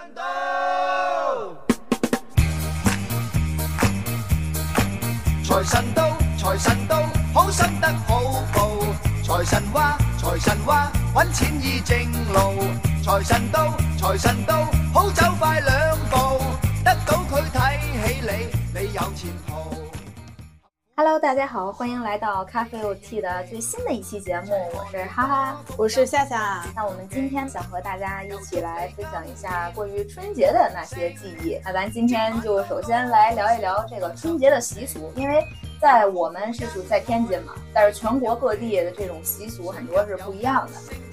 财神到，财神到，好心得好报。财神话，财神话，揾钱易正路。财神到，财神到，好走快两 Hello，大家好，欢迎来到咖啡 OT 的最新的一期节目，我是哈哈。我是夏夏。那我们今天想和大家一起来分享一下关于春节的那些记忆。那咱今天就首先来聊一聊这个春节的习俗，因为在我们是属在天津嘛，但是全国各地的这种习俗很多是不一样的，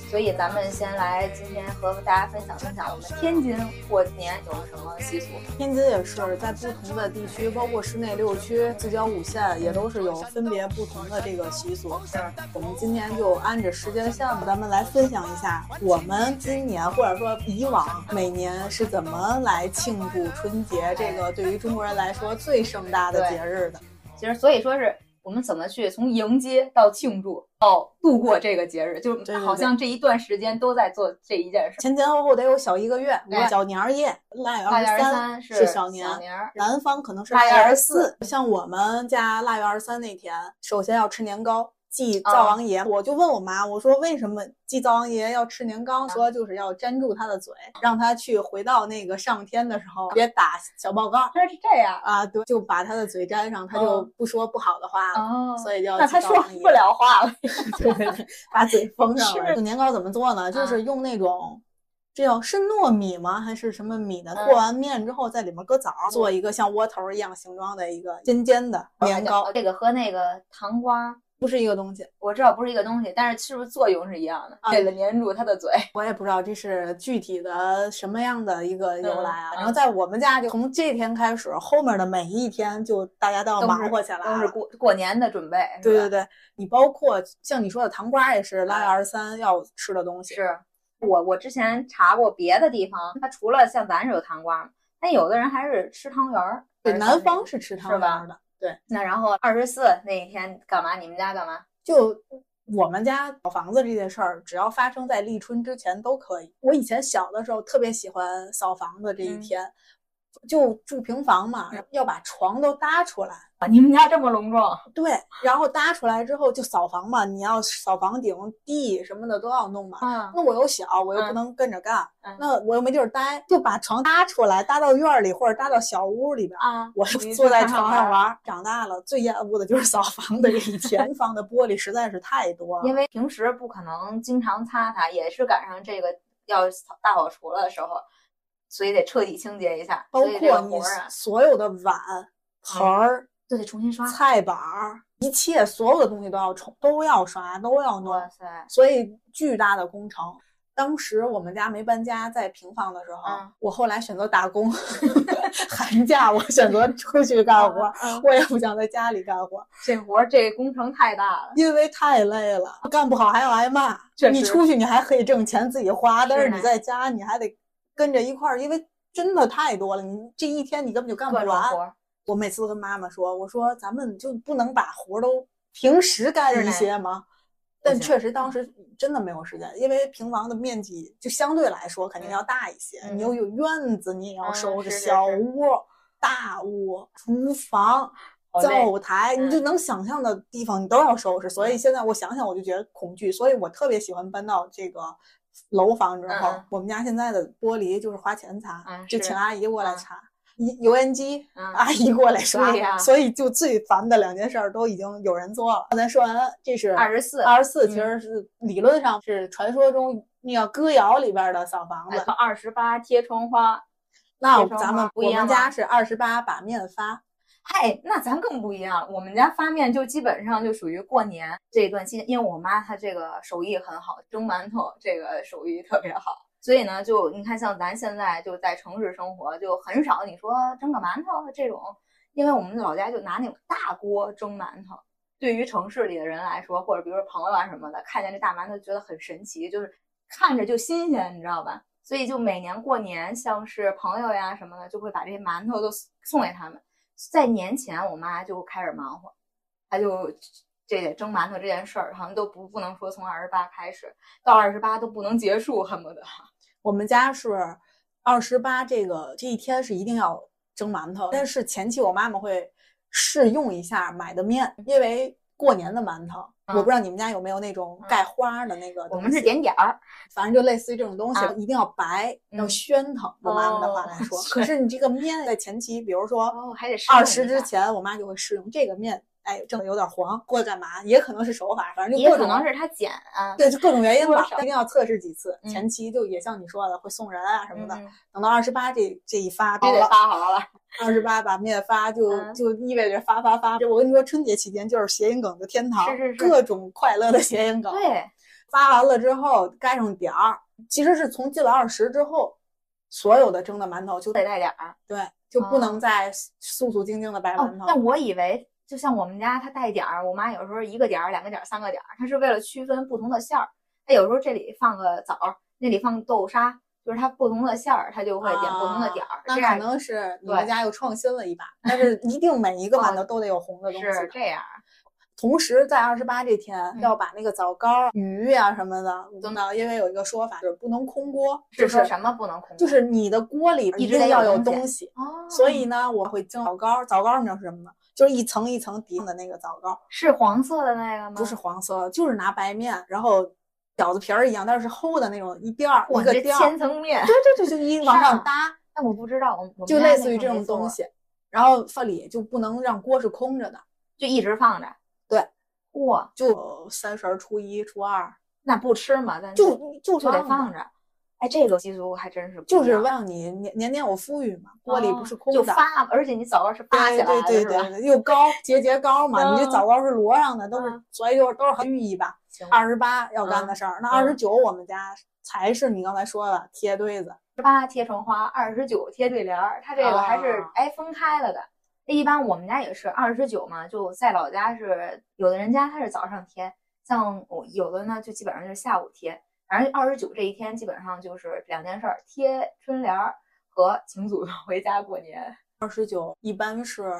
所以咱们先来今天和大家分享分享我们天津过年有什么习俗。天津也是在不同的地区，包括市内六区、四郊五县，也都是有分别不同的这个习俗。是，我们今天就按着时间线，咱们来分享一下我们今年或者说以往每年是怎么来庆祝春节这个对于中国人来说最盛大的节日的。其实所以说是我们怎么去从迎接到庆祝到度过这个节日，就好像这一段时间都在做这一件事。前前后后得有小一个月，对小年儿夜，腊月二十十三三是小年，南方可能是腊月二24四。像我们家腊月二十三那天，首先要吃年糕，祭啊灶王爷。我就问我妈，我说为什么祭灶王爷要吃年糕？说就是要粘住他的嘴，让他去回到那个上天的时候别打小报告这是这样啊，对，就把他的嘴粘上，他就哦不说不好的话了。哦，所以叫那他说不了话了。对对对，把嘴封上了。年糕怎么做呢？就啊是用那种。这叫是糯米吗？还是什么米呢？嗯和完面之后，在里面搁枣，做一个像窝头一样形状的一个尖尖的年糕，这个和那个糖瓜不是一个东西。我知道不是一个东西，但是是不是作用是一样的？啊为了粘住他的嘴。我也不知道这是具体的什么样的一个由来啊。嗯然后在我们家，就从这天开始，后面的每一天就大家都要忙活起来。都是过过年的准备，对对对，你包括像你说的糖瓜也是腊月二十三要吃的东西。是我我之前查过别的地方，它除了像咱是有糖瓜嘛，但有的人还是吃汤圆儿。对，南方是吃汤圆的。对，那然后二十四那一天干嘛？你们家干嘛？就我们家扫房子这件事儿，只要发生在立春之前都可以。我以前小的时候特别喜欢扫房子这一嗯天，就住平房嘛，要把床都搭出来。啊，你们家这么隆重？对，然后搭出来之后就扫房嘛，你要扫房顶、地什么的都要弄嘛。啊，那我又小，我又不嗯能跟着干，嗯那我又没地儿待，就把床搭出来，搭到院儿里或者搭到小屋里边儿。啊，我就坐在床上玩儿。长大了，最厌恶的就是扫房的这一天，平房的玻璃实在是太多了。因为平时不可能经常擦它，也是赶上这个要大扫除了的时候，所以得彻底清洁一下。包括你所有的碗、盆儿、都得重新刷。菜板儿，一切所有的东西都要重，都要刷，都要弄，哇塞，所以巨大的工程。当时我们家没搬家，在平房的时候，嗯我后来选择打工，寒假我选择出去干活，嗯我也不想在家里干活，这活儿这工程太大了。因为太累了，干不好还要挨骂。你出去你还可以挣钱自己花，但是你在家你还得跟着一块儿，因为真的太多了，你这一天你根本就干不完。我每次都跟妈妈说，我说咱们就不能把活儿都平时干一些吗？但确实当时真的没有时间，因为平房的面积就相对来说肯定要大一些，嗯你又有院子，你也要嗯收拾，小是屋、大屋、厨房。灶台，你就嗯能想象的地方你都要收拾，所以现在我想想我就觉得恐惧，所以我特别喜欢搬到这个楼房之后，我们家现在的玻璃就是花钱擦，嗯就请阿姨过来嗯擦，油油烟机嗯阿姨过来刷所以就最烦的两件事儿都已经有人做了。刚才说完这是二十四，二十四，嗯其实是理论上是传说中那个歌谣里边的扫房子。二十八贴窗花。那咱们我们家是二十八把面发，哎，那咱更不一样了。我们家发面就基本上就属于过年这一段期间，因为我妈她这个手艺很好，蒸馒头这个手艺特别好，所以呢，就你看像咱现在就在城市生活，就很少你说蒸个馒头这种，因为我们老家就拿那种大锅蒸馒头。对于城市里的人来说，或者比如说朋友啊什么的，看见这大馒头觉得很神奇，就是看着就新鲜，你知道吧？所以就每年过年，像是朋友呀什么的，就会把这些馒头都送给他们。在年前，我妈就开始忙活，她就这蒸馒头这件事儿，好像都不不能说从二十八开始到二十八都不能结束，恨不得。我们家是二十八这个这一天是一定要蒸馒头，但是前期我妈妈会试用一下买的面，因为过年的馒头，嗯我不知道你们家有没有那种盖花的那个我们是点点儿，反正就类似于这种东西，啊一定要白，嗯。要宣腾。我妈妈的话来说，哦可是你这个面在前期，比如说二十之前，我妈就会试用这个面，哎，蒸的有点黄，或者干嘛，也可能是手法，反正就各种也可能是它碱啊对，就各种原因吧一定要测试几次。嗯前期就也像你说的，会送人啊什么的。嗯等到二十八这这一发，必须得发好了。二十八把面发就、嗯就意味着发发发。这我跟你说，春节期间就是谐音梗的天堂，是是是各种快乐的谐音梗。对，发完了之后盖上点儿，其实是从进了二十之后，所有的蒸的馒头就得带点儿。对就不哦能再素素净净的白哦馒头。，但我以为就像我们家它带点儿，我妈有时候一个点儿、两个点儿、三个点儿，它是为了区分不同的馅儿。它有时候这里放个枣儿，那里放豆沙，就是它不同的馅儿，它就会点不同的点儿。啊那可能是你们家又创新了一把，但是一定每一个馒头都得有红的东西。是这样。同时，在二十八这天、嗯要把那个枣糕、鱼呀、什么的等到，因为有一个说法就是不能空锅，就是是说什么不能空？就是你的锅里一定要有东西东西。哦，所以呢，我会蒸枣糕，枣糕你知道是什么吗？就是一层一层叠的那个枣糕，是黄色的那个吗？不是黄色，就是拿白面，然后饺子皮儿一样，但是是齁的那种一垫儿一个垫儿，千层面，对对对，就一 往上搭，但我不知道，我我就类似于这种东，西。然后饭里就不能让锅是空着的，就一直放着。对，哇，就三十儿、初一、初二，那不吃嘛？咱就就就得放放着。哎，这个习俗还真是就是让你年年年有富裕嘛，锅里不是哦空的。就发，而且你枣糕是发起对对？对对对，又高节节高嘛，你这嗯枣糕是摞上的，都是嗯所以就是都是很寓意吧。二十八要干的事儿，那嗯二十九我们家才是你刚才说的贴对子，十八贴成花，二十九贴对联儿，它这个还是啊哎分开了的。一般我们家也是二十九嘛，就在老家是有的人家他是早上贴，像我有的呢就基本上就是下午贴。反正二十九这一天基本上就是两件事儿：贴春联儿和请祖宗回家过年。二十九一般是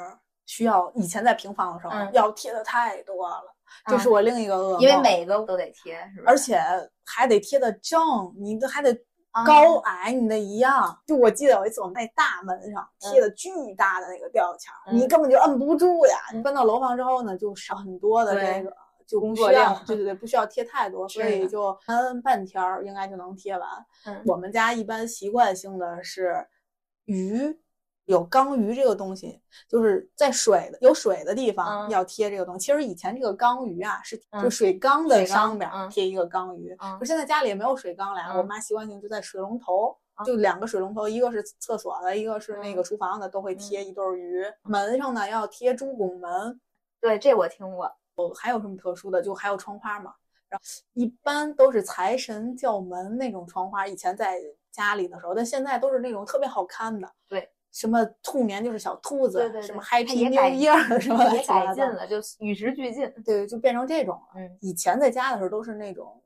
需要以前在平房的时候、嗯要贴的太多了，这嗯是我另一个噩梦，因为每个都得贴，是吧？而且还得贴的正，你这还得啊高矮你得一样。就我记得有一次我们在大门上嗯贴的巨大的那个吊钱儿，嗯你根本就摁不住呀。你搬到楼房之后呢，就少很多的这个。就工作量 对对对，不需要贴太多，所以就按半天儿应该就能贴完。嗯我们家一般习惯性的是鱼，有缸鱼这个东西，就是在水的有水的地方嗯要贴这个东西。其实以前这个缸鱼啊，是就嗯水缸的上边嗯贴一个缸鱼。嗯可现在家里也没有水缸了，我嗯妈习惯性就在水龙头。嗯就两个水龙头，一个是厕所的，一个是那个嗯厨房的，都会贴一对儿鱼。门上呢要贴猪拱门，对，这我听过。还有什么特殊的？就还有窗花嘛。然后一般都是财神叫门那种窗花，以前在家里的时候，但现在都是那种特别好看的。对，什么兔年就是小兔子，对对对什么它 Happy 也 New Year 什么的也七八糟的，改进了，就与时俱进。对，就变成这种了。嗯，以前在家的时候都是那种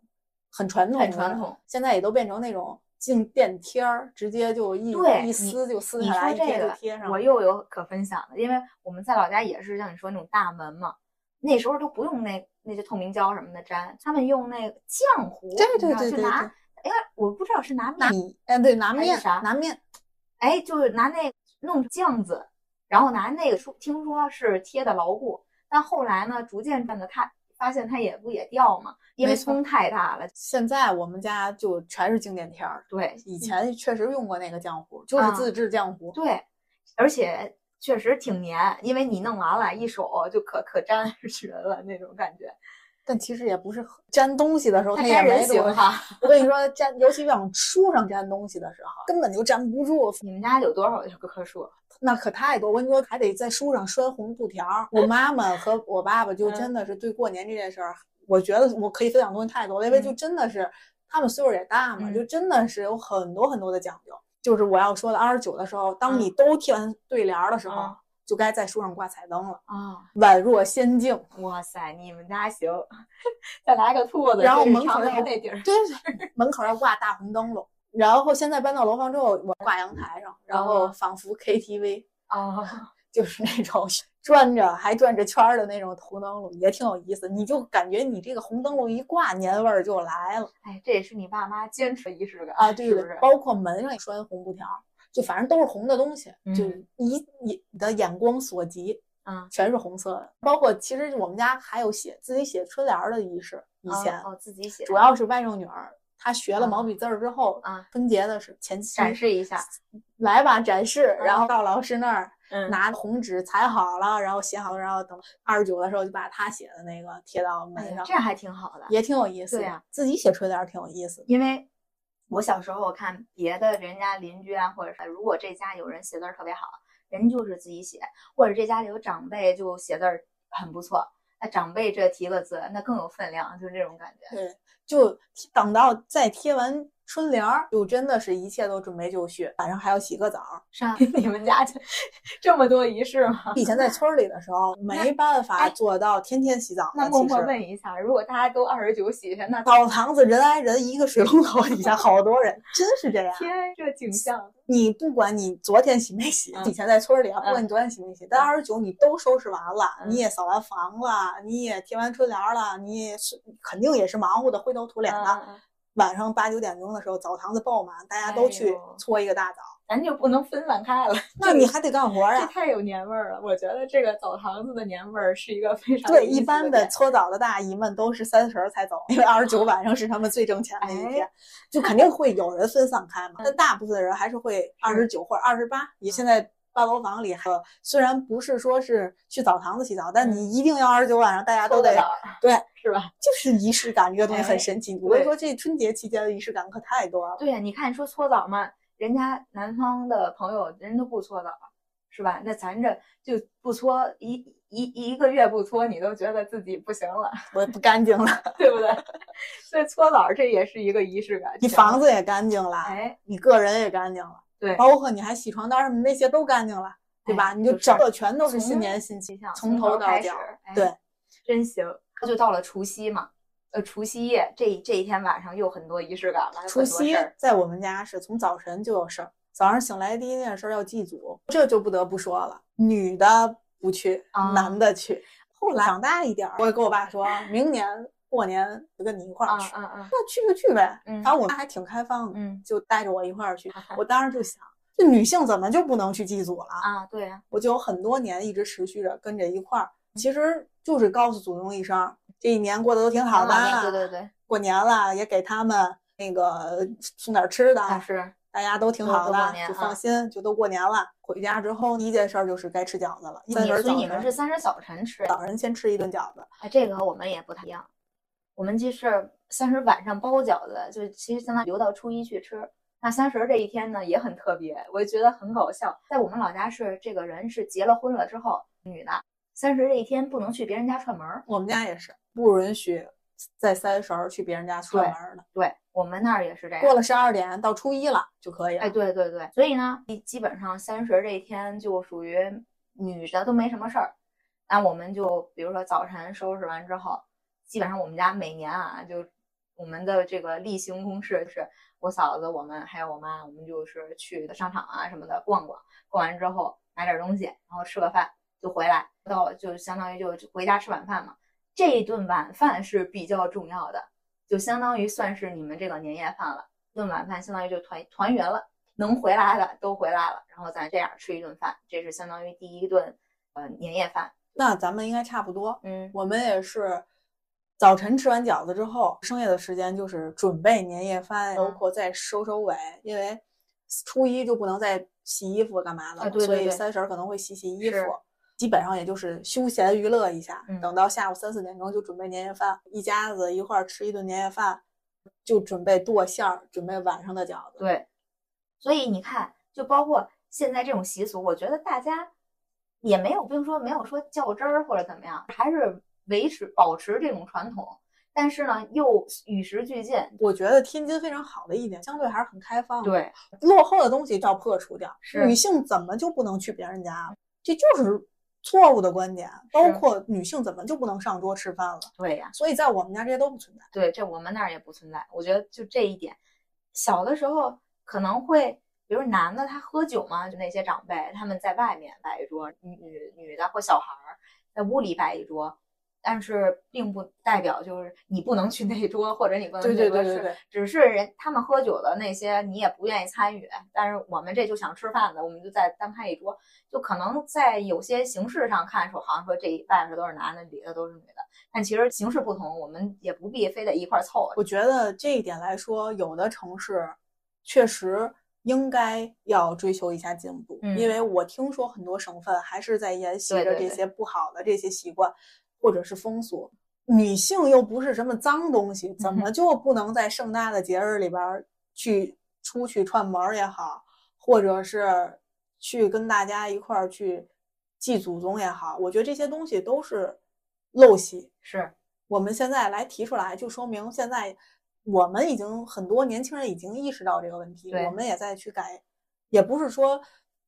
很传统，很传统，现在也都变成那种静电贴儿，直接就一对一撕就撕下来，这个贴上了。我又有可分享的，因为我们在老家也是像你说那种大门嘛，那时候都不用那那些透明胶什么的粘，他们用那个浆糊，对对对就拿，对哎，我不知道是拿面，哎，对，拿面啥拿面，哎，就是拿那弄酱子，然后拿那个说听说是贴的牢固，但后来呢，逐渐变得它发现它也不也掉嘛，因为风太大了。现在我们家就全是静电贴儿。对以前确实用过那个浆糊，就是啊自制浆糊。对，而且确实挺黏，因为你弄完了，一手就可可粘上去了那种感觉。但其实也不是很粘东西的时候，它也粘人没多行哈。我跟你说，粘，尤其往书上粘东西的时候，根本就粘不住。你们家有多少棵树？那可太多。我跟你说，还得在书上拴红布条。我妈妈和我爸爸就嗯真的是对过年这件事儿，我觉得我可以分享东西太多了，因为就嗯真的是他们岁数也大嘛，嗯就真的是有很多很多的讲究。就是我要说的二十九的时候，当嗯你都贴完对联儿的时候，嗯就该在树上挂彩灯了，啊，宛若仙境。哇塞，你们家行，再来个兔子，然后门口那地儿。对对对，门口要挂大红灯笼。然后现在搬到楼房之后，我挂阳台上，然后哦仿佛 KTV，啊，就是那种 转着还转着圈儿的那种红灯笼，也挺有意思。你就感觉你这个红灯笼一挂，年味儿就来了哎，这也是你爸妈坚持的仪式感啊！对对？包括门上也拴红布条，就反正都是红的东西，就你你的眼光所及，嗯，全是红色的。包括其实我们家还有写自己写春联儿的仪式，以前、哦哦自己写，主要是外甥女儿，她学了毛啊笔字儿之后，啊春节的是前期展示一下，来吧展示，然啊后到老师那儿。嗯，拿红纸裁好了，然后写好了，然后等二十九的时候就把他写的那个贴到哎门上，呀这还挺好的。也挺有意思。对呀自己写春联儿挺有意思的。因为我小时候我看别的人家邻居啊，或者是如果这家有人写字儿特别好，人就是自己写，或者这家里有长辈就写字儿很不错，那长辈这提个字，那更有分量，就是这种感觉。对，就等到再贴完春联儿，就真的是一切都准备就绪，晚上还要洗个澡儿。上 你们家这这么多仪式吗？以前在村里的时候，没办法哎做到天天洗澡。那默默问一下，如果大家都二十九洗去，那澡堂子人挨人，一个水龙头底下好多人，真是这样。天，这景象，你不管你昨天洗没洗，嗯以前在村里啊，不管你昨天洗没洗，但二十九你都收拾完了，嗯你也扫完房了，你也贴完春联儿了，你也是肯定也是忙活的灰头土脸的。晚上八九点钟的时候，澡堂子爆满，大家都哎去搓一个大澡，咱就不能分散开了。那你还得干活啊 这。太有年味儿了，我觉得这个澡堂子的年味儿是一个非常对，一般的搓澡的大姨们都是三十儿才走，因为二十九晚上是他们最挣钱的一天哎，就肯定会有人分散开嘛。嗯但大部分的人还是会二十九或者二十八。你现在大楼房里，还有虽然不是说是去澡堂子洗澡，但嗯你一定要二十九晚上大家都得澡对，是吧？就是仪式感这个东西很哎神奇。我跟你说，这春节期间的仪式感可太多了。对呀，你看说搓澡嘛，人家南方的朋友人都不搓澡，是吧？那咱这就不搓一一一个月不搓，你都觉得自己不行了，我不干净了，对不对？所以搓澡这也是一个仪式感。你房子也干净了，哎，你个人也干净了，对，包括你还洗床单什么那些都干净了，对吧？哎你就就是整个全都是新年新气象从头到开始脚。，哎对，真行。就到了除夕嘛，呃，除夕夜这这一天晚上又很多仪式感了，除夕在我们家是从早晨就有事儿，早上醒来第一件事儿要祭祖，这就不得不说了，女的不去，啊男的去。后来长大一点儿，我也跟我爸说，明年过年就跟你一块儿去。嗯嗯嗯那去就去呗，嗯反正我妈还挺开放的，嗯就带着我一块儿去。我当时就想，这女性怎么就不能去祭祖了？啊，对呀，我就有很多年一直持续着跟着一块儿，其实就是告诉祖宗一声，这一年过得都挺好的，挺对对对，过年了也给他们那个送点吃的，那是大家都挺好的，就放心，就都过年了。回家之后第一件事儿就是该吃饺子了，所以你们是三十早晨吃，早晨先吃一顿饺子，哎，这个和我们也不太一样。我们就是三十晚上包饺子，就其实相当于留到初一去吃。那三十这一天呢也很特别，我觉得很搞笑。在我们老家是这个人是结了婚了之后，女的三十这一天不能去别人家串门儿。我们家也是不允许在三十儿去别人家串门儿的，对我们那儿也是这样。过了十二点到初一了就可以了。哎，对对对，所以呢，基本上三十这一天就属于女的都没什么事儿。那我们就比如说早晨收拾完之后，基本上我们家每年啊，就我们的这个例行公事就是我嫂子、我们还有我妈，我们就是去商场啊什么的逛逛，逛完之后买点东西，然后吃个饭就回来，到就相当于就就回家吃晚饭嘛。这一顿晚饭是比较重要的，就相当于算是你们这个年夜饭了。顿晚饭相当于就团团圆了，能回来的都回来了，然后咱这样吃一顿饭，这是相当于第一顿呃年夜饭。那咱们应该差不多。嗯，我们也是早晨吃完饺子之后，剩下的时间就是准备年夜饭，嗯包括再收收尾，因为初一就不能再洗衣服干嘛了，所以三婶儿可能会洗洗衣服。基本上也就是休闲娱乐一下，嗯等到下午三四点钟就准备年夜饭，一家子一块儿吃一顿年夜饭，就准备剁馅儿，准备晚上的饺子。对。所以你看，就包括现在这种习俗，我觉得大家也没有，并说没有说较真儿或者怎么样，还是维持保持这种传统。但是呢，又与时俱进。我觉得天津非常好的一点，相对还是很开放的。对，落后的东西要破除掉。是女性怎么就不能去别人家了？这就是错误的观点。包括女性怎么就不能上桌吃饭了？对呀、所以在我们家这些都不存在。对，这我们那儿也不存在。我觉得就这一点，小的时候可能会比如男的他喝酒嘛，就那些长辈他们在外面摆一桌，女女女的或小孩儿在屋里摆一桌，但是并不代表就是你不能去那一桌，或者你不能去那桌吃，对对对对，只是人他们喝酒的那些你也不愿意参与，但是我们这就想吃饭的，我们就再单开一桌，就可能在有些形式上看说好像说这一外面都是男的，里头都是女的，但其实形式不同，我们也不必非得一块儿凑合。我觉得这一点来说，有的城市确实应该要追求一下进步，嗯。因为我听说很多省份还是在沿袭着这些不好的这些习惯或者是风俗。女性又不是什么脏东西，怎嗯么就不能在盛大的节日里边儿去出去串门儿也好，或者是去跟大家一块儿去祭祖宗也好？我觉得这些东西都是陋习。是，我们现在来提出来，就说明现在我们已经很多年轻人已经意识到这个问题，我们也在去改，也不是说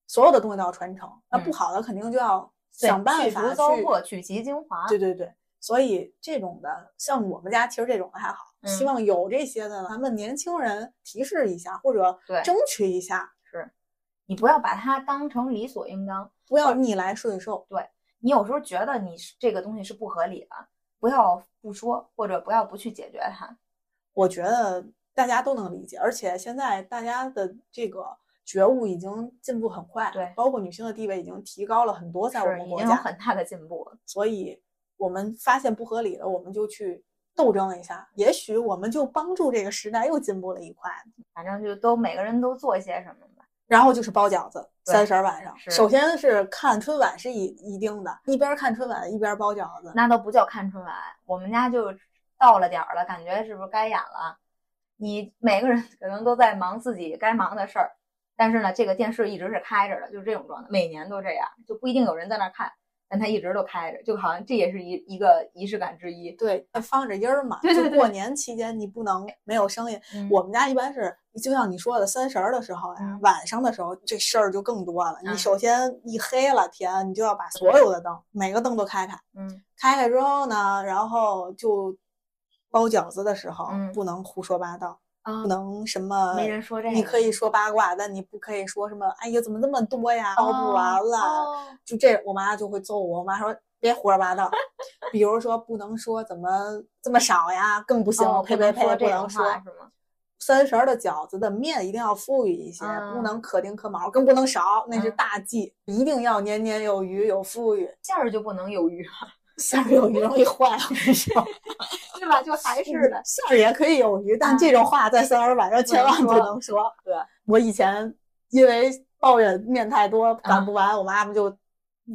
所有的东西都要传承，那嗯不好的肯定就要对想办法去。除糟粕，取其精华。对对对，所以这种的，像我们家其实这种的还好，希嗯望有这些的，咱们年轻人提示一下，或者争取一下，是你不要把它当成理所应当。不要逆来顺受。对你有时候觉得你是这个东西是不合理的，不要不说，或者不要不去解决它。我觉得大家都能理解，而且现在大家的这个觉悟已经进步很快，对包括女性的地位已经提高了很多，在我们国家，很大的进步了。所以我们发现不合理的，我们就去斗争一下，也许我们就帮助这个时代又进步了一块。反正就都每个人都做些什么吧。然后就是包饺子，三十儿晚上，首先是看春晚是一一定的，一边看春晚一边包饺子。那都不叫看春晚，我们家就到了点儿了，感觉是不是该演了？你每个人可能都在忙自己该忙的事儿，但是呢，这个电视一直是开着的，就是这种状态，每年都这样，就不一定有人在那儿看，但它一直都开着，就好像这也是一一个仪式感之一。对，放着音儿嘛，对对对就过年期间你不能没有声音。嗯我们家一般是，就像你说的，三十儿的时候呀，嗯晚上的时候这事儿就更多了。你嗯首先一黑了天，你就要把所有的灯，每个灯都开开。嗯开开之后呢，然后就包饺子的时候，嗯不能胡说八道，啊不，能什么。没人说这个，你可以说八卦，但你不可以说什么。哎呀，怎么那么多呀，包不完了。哦就这，我妈就会揍我。我妈说别胡说八道，比如说不能说怎么这么少呀，更不行，哦呸呸呸，不能说？三十儿的饺子的面一定要富裕一些，不嗯能可丁可卯，更不能少，那是嗯大忌，一定要年年有余，有富裕。馅儿就不能有余，馅儿有鱼容易坏，我跟你说，对吧？就还是的，馅儿也可以有鱼，但啊这种话在三十儿晚上千万不能说。对，我以前因为抱怨面太多啊擀不完，我妈妈就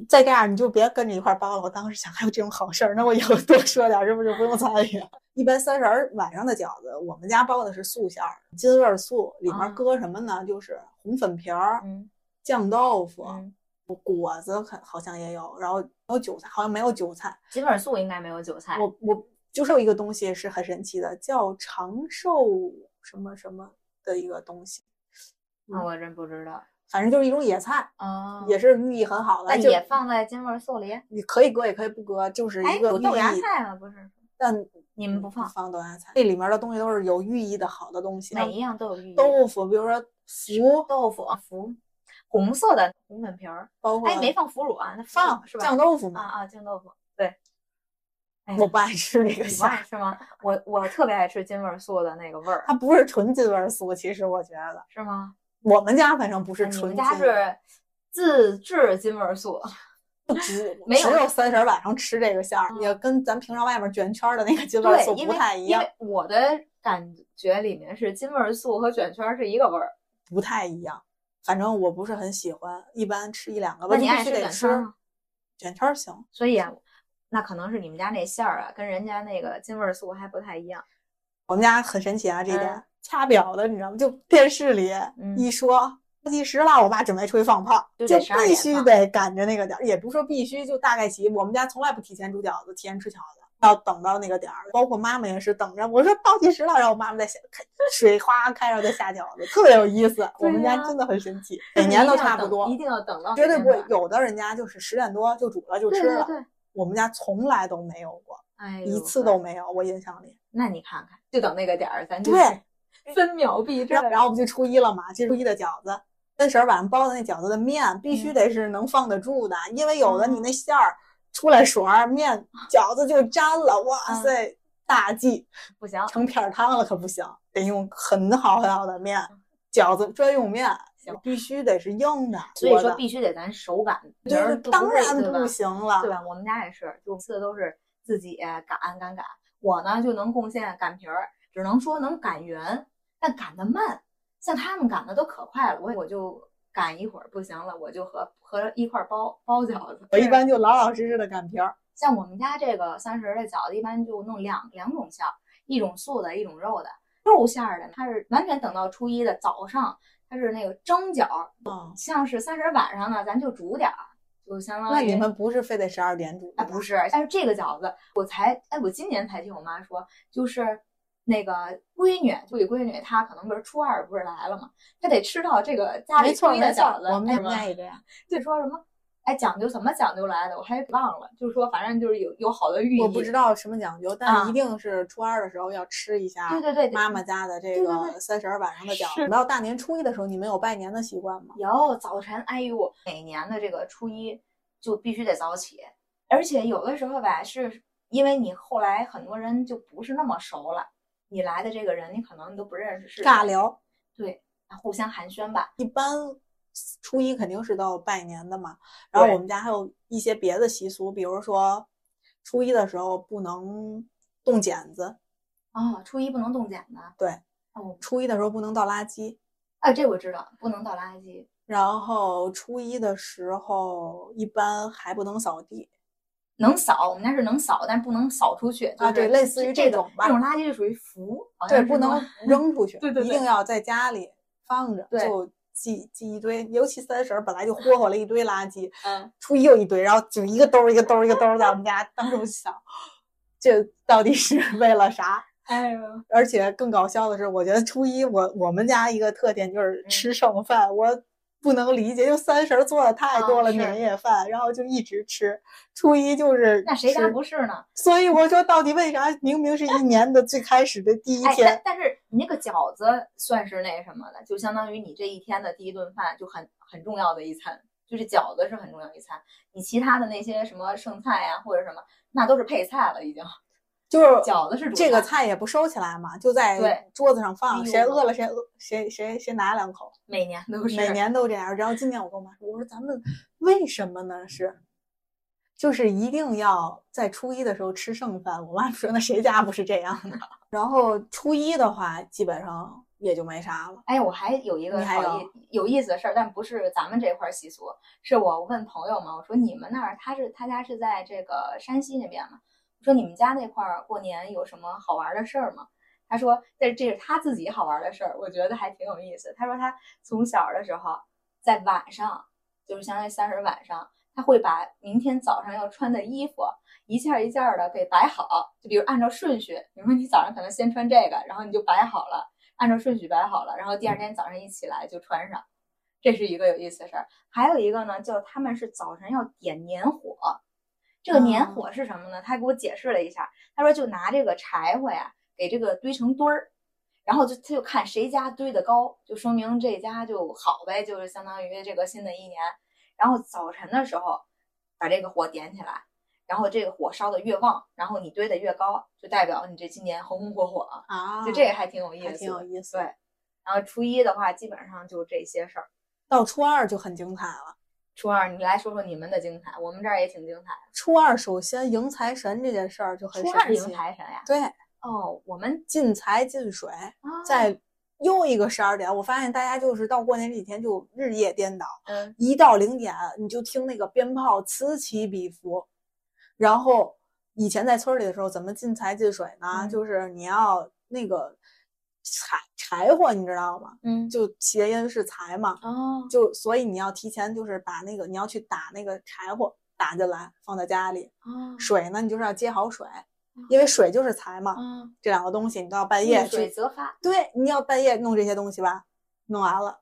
再这样你就别跟着一块儿包了。我当时想，还有这种好事儿，那我以后多说点儿，是不是就不用参与？一般三十儿晚上的饺子，我们家包的是素馅儿，金味素，里面啊搁什么呢？就是红粉皮儿、嗯酱豆腐、嗯，果子，很好像也有，然后有韭菜，好像没有韭菜。金粉素应该没有韭菜。我我就是有一个东西是很神奇的，叫长寿什么什么的一个东西，那我真不知道反正就是一种野菜，哦，也是寓意很好的。那就也放在金味素里。你可以搁也可以不搁，就是哎，一个豆芽。菜嘛？不是，但你们不放，放豆芽菜，这里面的东西都是有寓意的好的东西。每一样都有寓意。豆腐，比如说福，豆腐、麸，红色的红粉皮儿。包括哎，没放腐乳啊？那放是吧？酱豆腐嘛，啊啊，酱豆腐。对。哎我不爱吃那个你不馅儿，爱吃吗？我我特别爱吃金味素的那个味儿，它不是纯金味儿素，其实我觉得是吗？我们家反正不是纯金。们家是自制金味素，只 没有只有三十晚上吃这个馅儿，嗯也跟咱平常外面卷圈的那个金味，素不太一样，因为我的感觉里面是金味素和卷圈是一个味儿。不太一样。反正我不是很喜欢，一般吃一两个吧，那你爱吃须得吃卷圈儿吗？卷圈行。所以啊，那可能是你们家那馅儿啊，跟人家那个金味素还不太一样。我们家很神奇啊，这一点、嗯掐表的，你知道吗？就电视里嗯一说倒计时了，我爸准备出去放炮，就就必须得赶着那个点儿，也不是说必须，就大概齐。我们家从来不提前煮饺子，提前吃饺子，要等到那个点儿。包括妈妈也是等着，我说倒计时了，然后我妈妈在下开水哗开，然后再下饺子，特别有意思。我们家真的很神奇，每年都差不多一，定要等到绝对不会有的人家就是十点多就煮了就吃了，对对，我们家从来都没有过，哎，一次都没有，我印象里。那你看看，就等那个点儿，咱就对 分秒必争然。后然后我们就初一了嘛，这初一的饺子，三十儿晚上包的那饺子的面必须嗯得是能放得住的，因为有的你哦那馅儿出来水儿，面饺子就粘了，哇嗯塞，大忌！不行，成片儿汤了可不行，得用很好很好的面，饺子专用面行必须得是硬的，所以说必须得咱手擀皮当然不行了，对吧？我们家也是，就次都是自己擀擀擀。我呢就能贡献擀皮儿，只能说能擀圆，但擀的慢。像他们擀的都可快了，我我就擀一会儿不行了，我就和和一块儿包包饺子。我一般就老老实实的擀皮儿。像我们家这个三十的饺子，一般就弄两两种馅儿，一种素的，一种肉的。肉馅儿的，它是完全等到初一的早上，它是那个蒸饺，嗯，像是三十晚上呢，咱就煮点儿，就相当于那你们不是非得十二点煮？哎，不，是，但是这个饺子我才哎，我今年才听我妈说，就是那个闺女，就闺女，她可能不是初二不是来了嘛，她得吃到这个家里没错初一的没错饺子，，我们哎家也这样。就说什么哎讲究怎么讲究来的，我还忘了，就是说反正就是有有好的寓意，我不知道什么讲究，但一定是初二的时候要吃一下对对对，妈妈家的这个三十儿晚上的饺是子。到大年初一的时候，你们有拜年的习惯吗？有早晨，哎呦，每年的这个初一就必须得早起，而且有的时候吧，是因为你后来很多人就不是那么熟了，你来的这个人你可能你都不认识是谁，尬聊，对，互相寒暄吧。一般初一肯定是到拜年的嘛。然后我们家还有一些别的习俗，比如说初一的时候不能动剪子，哦，初一不能动剪子。对，哦，初一的时候不能倒垃圾，啊，这我知道，不能倒垃圾。然后初一的时候一般还不能扫地。能扫，我们家是能扫，但不能扫出去。啊就是对类似于这种吧这种垃圾就属于浮，好像对，不能 扔出去，对对对一定要在家里放着，对就积积一堆。尤其三婶儿本来就霍霍了一堆垃圾，嗯，初一又一堆，然后就一个兜儿一个兜儿一个兜儿在我们家。当时我就想，这到底是为了啥？哎呦，而且更搞笑的是，我觉得初一我我们家一个特点就是嗯吃剩饭，我不能理解，就三十儿做的太多了啊年夜饭，然后就一直吃。初一就是那谁家不是呢？所以我说，到底为啥明明是一年的最开始的第一哎，天但，但是你那个饺子算是那什么的，就相当于你这一天的第一顿饭，就很很重要的一餐，就是饺子是很重要一餐。你其他的那些什么剩菜呀、或者什么，那都是配菜了，已经。就是饺子是主这个菜菜也不收起来嘛，就在桌子上放，谁饿了谁饿，谁谁谁拿两口，每年都是。每年都这样。然后今年我跟我妈说，我说咱们为什么呢？是，就是一定要在初一的时候吃剩饭。我妈说，那谁家不是这样的？然后初一的话，基本上也就没啥了。哎，我还有一个还好意有意思的事儿，但不是咱们这块儿习俗，是我问朋友嘛，我说你们那儿他是他家是在这个山西那边嘛，说你们家那块儿过年有什么好玩的事儿吗？他说这这是他自己好玩的事儿，我觉得还挺有意思。他说他从小的时候在晚上，就是相当于三十晚上，他会把明天早上要穿的衣服一件一件的给摆好，就比如按照顺序，比如说你早上可能先穿这个，然后你就摆好了。按照顺序摆好了，然后第二天早上一起来就穿上，这是一个有意思的事儿。还有一个呢，就他们是早晨要点年火。这个年哦火是什么呢？他给我解释了一下，他说就拿这个柴火呀，给这个堆成堆儿，然后就他就看谁家堆的高，就说明这家就好呗，就是相当于这个新的一年。然后早晨的时候把这个火点起来，然后这个火烧的越旺，然后你堆的越高，就代表你这今年红红火火。啊，就这个还挺有意思，挺有意思。对，然后初一的话，基本上就这些事儿。到初二就很精彩了。初二，你来说说你们的精彩，我们这儿也挺精彩初二首先迎财神这件事儿就的。很初二迎。财神呀？对，哦，我们进财进水，啊在又一个十二点，我发现大家就是到过年这几天就日夜颠倒，嗯一到零点你就听那个鞭炮此起彼伏，然后以前在村儿里的时候怎么进财进水呢？嗯就是你要那个柴柴火，你知道吗？嗯就谐音是财嘛，哦就所以你要提前就是把那个你要去打那个柴火打进来放在家里，哦水呢你就是要接好水，因为水就是财嘛，嗯，这两个东西你都要半夜遇水去，则发。对，你要半夜弄这些东西吧，弄完了。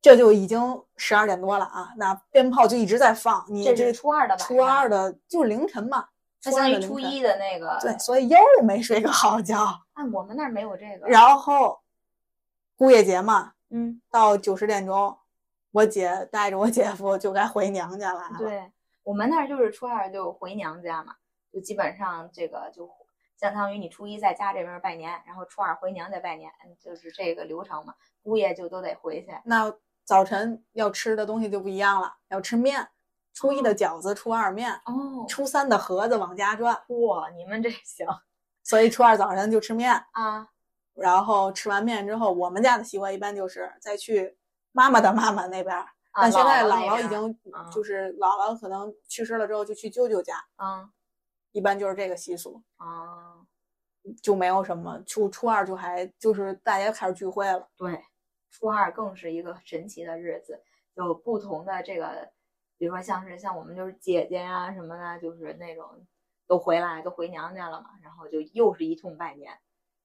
这就已经十二点多了啊！那鞭炮就一直在放，你这这是初二的吧初二的，的就是凌晨嘛，它相当于初一的那个。对，，所以又没睡个好觉。啊，我们那儿没有这个。然后姑爷节嘛，嗯，到九十点钟，我姐带着我姐夫就该回娘家来了。，对我们那儿就是初二就回娘家嘛，就基本上这个就相当于你初一在家这边拜年，然后初二回娘家拜年，就是这个流程嘛。姑爷就都得回去。那早晨要吃的东西就不一样了，要吃面。初一的饺子，初二面，哦，初三的盒子往家转，哇，你们这行 所以初二早晨就吃面。啊？然后吃完面之后，我们家的习惯一般就是再去妈妈的妈妈那边但现在姥姥已经啊就是姥姥可能去世了之后就去舅舅家，嗯一般就是这个习俗，啊，就没有什么初初二就还就是大家开始聚会了。对，初二更是一个神奇的日子，有不同的这个，比如说像是像我们就是姐姐呀、什么的，就是那种都回来都回娘家了嘛，然后就又是一通拜年，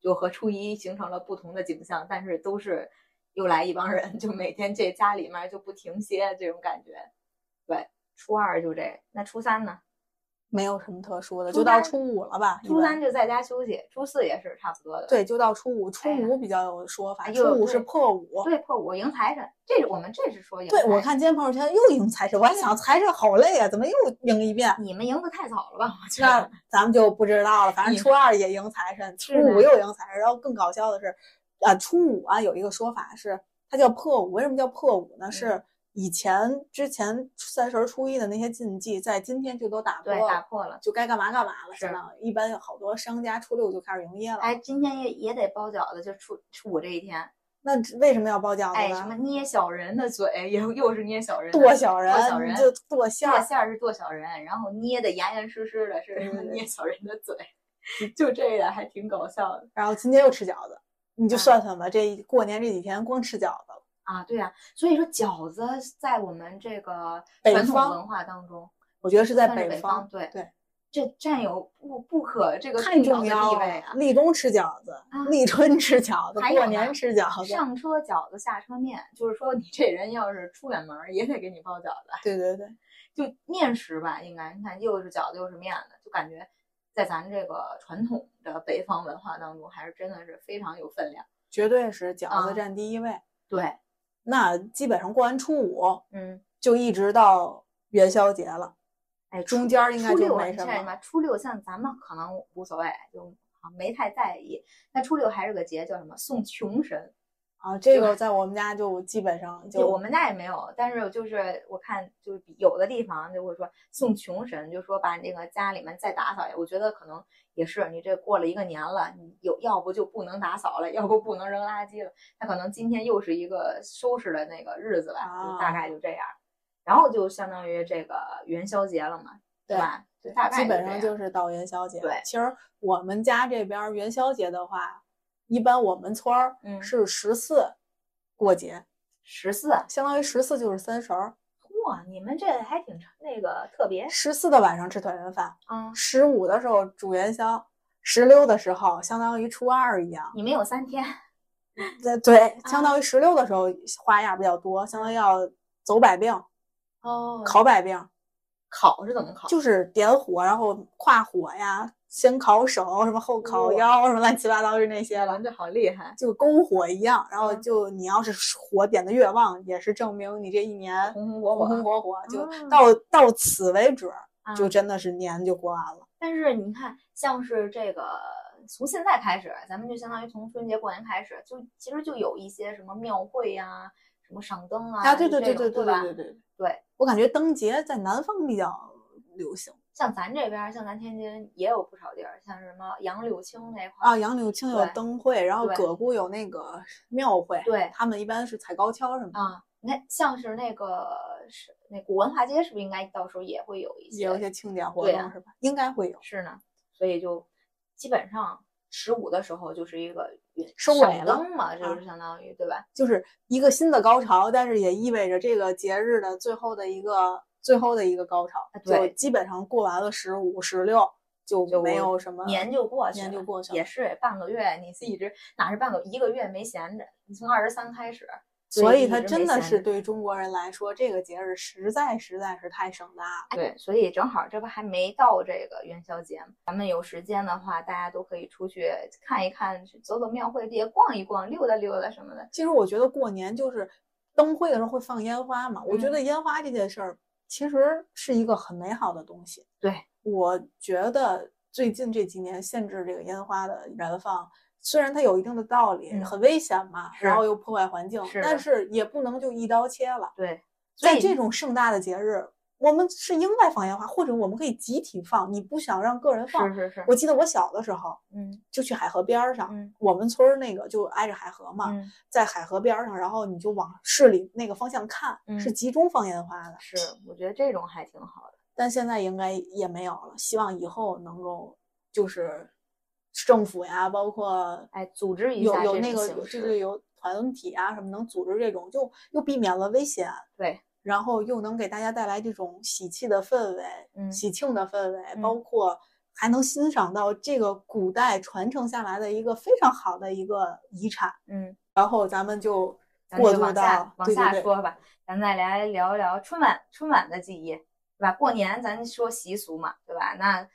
就和初一形成了不同的景象，但是都是又来一帮人，就每天这家里面就不停歇这种感觉。对，初二就这，那初三呢？没有什么特殊的，就到初五了吧。初三就在家休息，初四也是差不多的。对，就到初五，初五比较有说法，哎初五是破五。对，破五迎财神，这是我们这是说迎财对，我看今天朋友圈又迎财神，我还想财神好累啊，怎么又迎一遍？你们迎的太早了吧？我觉那得。咱们就不知道了。反正初二也迎财神，初五又迎财神。然后更搞笑的是，啊，初五啊有一个说法是，它叫破五。为什么叫破五呢？嗯是以前之前三十儿初一的那些禁忌，在今天就都打破对，打，破了。就该干嘛干嘛了。是相当于一般有好多商家初六就开始营业了。哎，今天也也得包饺子，就初初五这一天。那为什么要包饺子哎，什么呢？捏小人的嘴，又又是捏小人，剁小人，剁小人就剁馅剁儿。馅儿是剁小人，然后捏的严严实实的，是 捏小人的嘴，就这个还挺搞笑的然后今天又吃饺子，你就啊算算吧，这过年这几天光吃饺子了。啊。对呀、所以说饺子在我们这个传统文化当中，我觉得是在北方，对对，这占有不不可这个太重重要。了。立冬吃饺子啊，立春吃饺子，过年吃饺子。上车饺子，下车面，就是说你这人要是出远门，也得给你包饺子。对对对，就面食吧，应该你看又是饺子又是面的，就感觉在咱这个传统的北方文化当中，还是真的是非常有分量。绝对是饺子啊占第一位。对，那基本上过完初五，嗯，就一直到元宵节了，哎，中间儿应该就没什么。你看吧，初六像咱们可能无所谓，就啊没太在意。那初六还是个节，叫什么送穷神。啊，这个在我们家就基本上就我们家也没有，但是就是我看就是比有的地方就会说送穷神，就说把那个家里面再打扫一下。我觉得可能也是你这过了一个年了，你有要不就不能打扫了，要不不能扔垃圾了。那可能今天又是一个收拾的那个日子吧，就大概就这样。然后就相当于这个元宵节了嘛，对吧？就大概基本上就是到元宵节。对其实我们家这边元宵节的话，一般我们村儿嗯是十四过节，十四，相当于十四就是三十儿。哇，你们这还挺那个特别十四的晚上吃团圆饭，啊！十五的时候煮元宵，十六的时候相当于初二一样。你们有三天对对，啊相当于十六的时候花样比较多，相当于要走百病、哦烤百病，烤是怎么烤？就是点火，然后跨火呀，先烤手，什么后烤腰，什么乱七八糟就那些了玩。的好厉害，就篝火一样，然后嗯就你要是火点的越旺，也是证明你这一年红红火火红红火火。就嗯到到此为止，啊就真的是年就过完了。但是你看，像是这个从现在开始，咱们就相当于从春节过年开始，就其实就有一些什么庙会呀、什么赏灯啊，啊，对对对对对吧？对对对，对我感觉灯节在南方比较流行像咱这边，像咱天津也有不少地儿，像什么杨柳青那块儿啊。杨柳青有灯会，然后葛沽有那个庙会，对他们一般是踩高跷什么的，啊，你看像是那个是那古文化街，是不是应该到时候也会有一些？也有一些庆典活动是吧？应该会有。是呢，所以就基本上十五的时候就是一个收尾了灯嘛，就啊是相当于对吧？就是一个新的高潮，但是也意味着这个节日的最后的一个最后的一个高潮，就对基本上过完了十五、十六，就就没有什么年就过去了，年就过去了也是半个月，你自己这哪是半个一个月没闲着？你从二十三开始，所以它真的是对中国人来说，这个节日实在实在是太盛大了。对，所以正好这不还没到这个元宵节吗？咱们有时间的话，大家都可以出去看一看，去走走庙会地，逛一逛，溜达溜达什么的。其实我觉得过年就是灯会的时候会放烟花嘛，我觉嗯得烟花这件事儿其实是一个很美好的东西。对，我觉得最近这几年限制这个烟花的燃放，虽然它有一定的道理，嗯很危险嘛，然后又破坏环境，是但是也不能就一刀切了。对，在这种盛大的节日，我们是应该放烟花，或者我们可以集体放。你不想让个人放，是是是，我记得我小的时候嗯就去海河边儿上，嗯我们村儿那个就挨着海河嘛，嗯，在海河边儿上，然后你就往市里那个方向看，嗯是集中放烟花的。是，我觉得这种还挺好的。但现在应该也没有了，希望以后能够就是政府呀，包括哎，组织一有下有有那个就是有团体啊什么能组织这种，就又避免了危险，对，然后又能给大家带来这种喜气的氛围、嗯喜庆的氛围，嗯包括还能欣赏到这个古代传承下来的一个非常好的一个遗产。嗯，然后咱们就过渡到下往下说吧，咱再来聊一聊春晚春晚的记忆，对吧？过年咱说习俗嘛，对吧？那你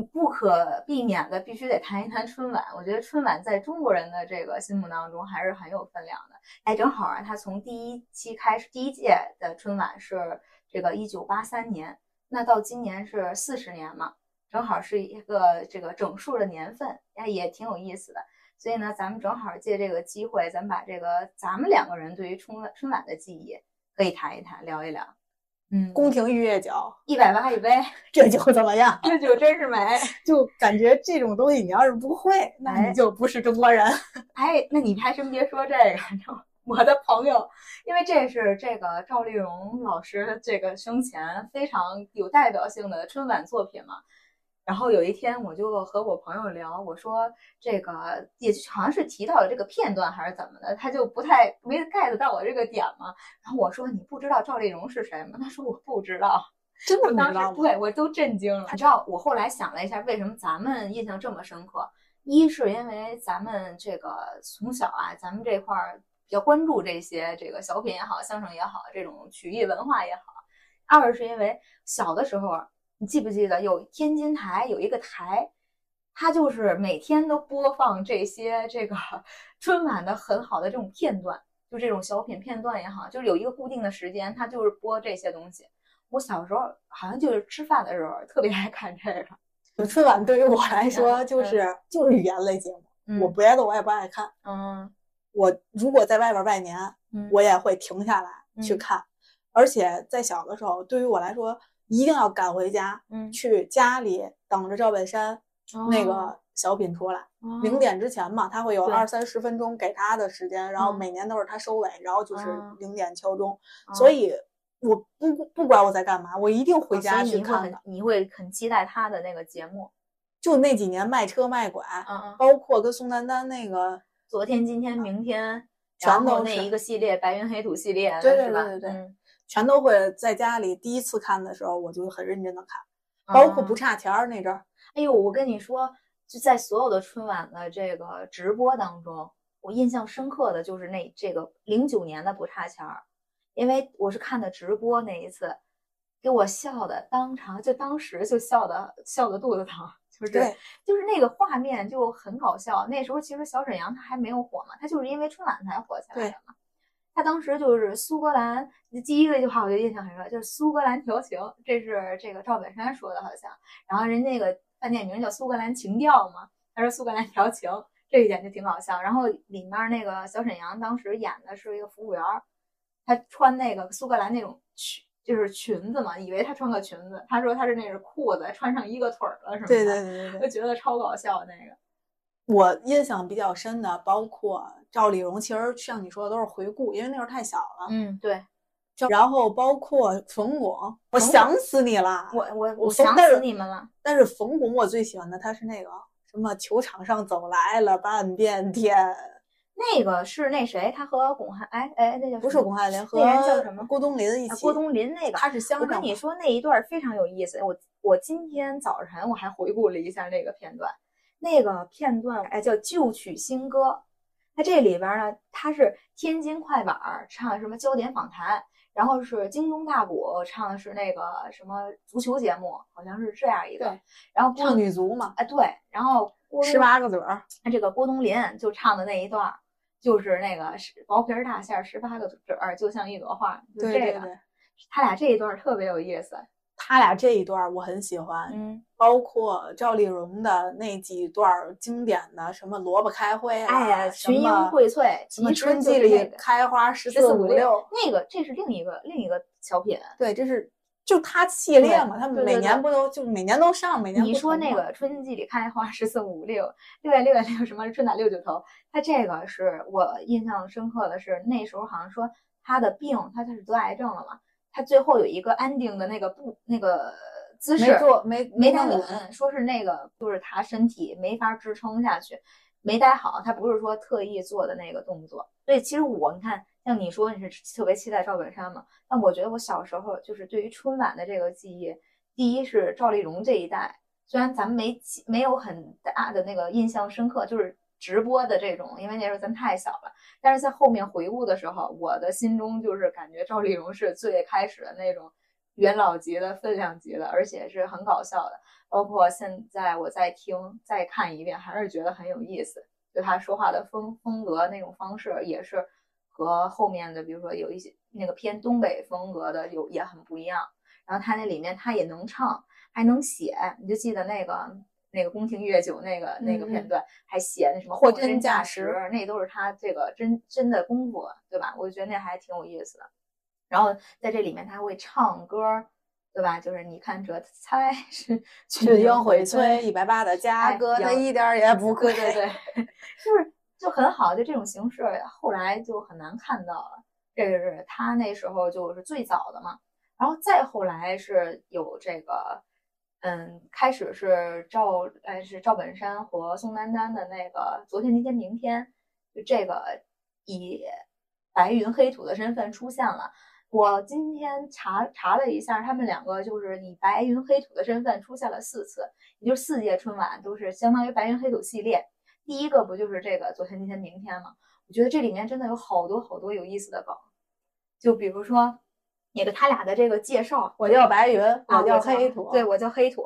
不可避免的必须得谈一谈春晚。我觉得春晚在中国人的这个心目当中还是很有分量的。哎，正好啊，它从第一期开始，第一届的春晚是这个一九八三年，那到今年是四十年嘛，正好是一个这个整数的年份，哎，也挺有意思的。所以呢，咱们正好借这个机会，咱们把这个咱们两个人对于春晚春晚的记忆可以谈一谈，聊一聊。嗯，宫廷玉液酒，一百八一杯，这酒怎么样？这酒真是美。就感觉这种东西你要是不会，那哎你就不是中国人。哎，那你还真别说这个，我的朋友，因为这是这个赵丽蓉老师这个生前非常有代表性的春晚作品嘛。然后有一天，我就和我朋友聊，我说这个也好像是提到了这个片段还是怎么的，他就不太没 get 到我这个点嘛。然后我说你不知道赵丽蓉是谁吗？他说我不知道。真的当？时对我都震惊了。你知道，我后来想了一下，为什么咱们印象这么深刻？一是因为咱们这个从小啊，咱们这块儿比较关注这些这个小品也好，相声也好，这种曲艺文化也好；二是因为小的时候，你记不记得有天津台有一个台，它就是每天都播放这些这个 春晚的很好的这种片段，就这种小品片段也好，就是有一个固定的时间，它就是播这些东西。我小时候好像就是吃饭的时候特别爱看这个，春晚对于我来说嗯就是就是语言类节目，嗯我别的我也不爱看。嗯我如果在外边拜年，嗯我也会停下来去嗯看。而且在小的时候，对于我来说，一定要赶回家，嗯，去家里等着赵本山那哦个小品出来。哦零点之前嘛，他会有二三十分钟给他的时间，然后嗯每年都是他收尾，然后就是嗯零点敲钟。哦所以我不不管我在干嘛，我一定回哦家去看的。你会很期待他的那个节目，就那几年卖车卖拐，嗯嗯，包括跟宋丹丹那个，昨天、今天、明天，全然后那一个系列白云黑土系列，对对对对对嗯全都会在家里第一次看的时候，我就很认真的看，包括不哦差钱儿那阵儿。哎呦，我跟你说，就在所有的春晚的这个直播当中，我印象深刻的就是那这个零九年的不差钱儿，因为我是看的直播那一次，给我笑的当场就当时就笑的笑的肚子疼，就是对，就是那个画面就很搞笑。那时候其实小沈阳他还没有火嘛，他就是因为春晚才火起来的嘛。他当时就是苏格兰，第一个句话我就印象很深，就是苏格兰调情，这是这个赵本山说的，好像。然后人那个饭店名叫苏格兰情调嘛，他说苏格兰调情，这一点就挺搞笑。然后里面那个小沈阳当时演的是一个服务员儿，他穿那个苏格兰那种裙，就是裙子嘛，以为他穿个裙子，他说他是那是裤子，穿上一个腿儿了什么的，对对对对对。就觉得超搞笑那个。我印象比较深的，包括赵丽蓉，其实像你说的都是回顾，因为那时候太小了。嗯，对然后包括冯巩，我想死你了。我我我我想死你们了。但是冯巩我最喜欢的他是那个什么球场上走来了半边天，那个是那谁，他和巩汉哎哎，那叫不是巩汉林和那人叫什么郭冬临一起。啊郭冬临那个。他是相我声嘛。跟你说那一段非常有意思，我我今天早晨我还回顾了一下那个片段，那个片段哎叫旧曲新歌，它这里边呢，它是天津快板唱什么焦点访谈，然后是京东大鼓唱的是那个什么足球节目，好像是这样一个对。然后唱女足嘛，哎对，然后十八个嘴儿，这个郭冬临就唱的那一段儿，就是那个是薄皮儿大馅儿十八个嘴儿，就像一朵花，就这个。对对对，他俩这一段特别有意思。他俩这一段儿我很喜欢，嗯，包括赵丽蓉的那几段儿经典的，什么萝卜开会啊，哎呀，群英荟萃，什么春季里开花十十四五五六，那个这是另一个另一个小品。对，这是就他系列嘛，他们每年不都就每年都上，每年你说那个春季里开花十四五六六月六月六什么春打六九头，他这个是我印象深刻的是那时候好像说他的病，他他是得癌症了嘛，他最后有一个安定的那个不那个姿势没做没没待稳，稳，说是那个就是他身体没法支撑下去，没待好，他不是说特意做的那个动作。所以其实我你看，像你说你是特别期待赵本山嘛，但我觉得我小时候就是对于春晚的这个记忆，第一是赵丽蓉这一代，虽然咱们没记没有很大的那个印象深刻，就是直播的这种，因为那时候咱太小了。但是在后面回顾的时候，我的心中就是感觉赵丽蓉是最开始的那种元老级的、分量级的，而且是很搞笑的。包括现在我再听再看一遍，还是觉得很有意思。就他说话的风风格那种方式，也是和后面的，比如说有一些那个偏东北风格的有也很不一样。然后他那里面他也能唱，还能写，你就记得那个那个宫廷乐酒那个那个片段，还写那什么货真真价实实，那都是他这个真真的功夫，对吧？我就觉得那还挺有意思的。然后在这里面他会唱歌，对吧？就是你看这猜 是群英荟荟萃，一百八的价哎格，它杨一点儿也不贵。对对对，就是就很好，就这种形式后来就很难看到了。这个是他那时候就是最早的嘛，然后再后来是有这个，嗯，开始是赵，哎是赵本山和宋丹丹的那个昨天今天明天，就这个以白云黑土的身份出现了。我今天查查了一下，他们两个就是以白云黑土的身份出现了四次，也就四届春晚都是相当于白云黑土系列。第一个不就是这个昨天、今天、明天吗？我觉得这里面真的有好多好多有意思的梗，就比如说那个他俩的这个介绍，我叫白云，啊，我叫黑土，对，我叫黑土，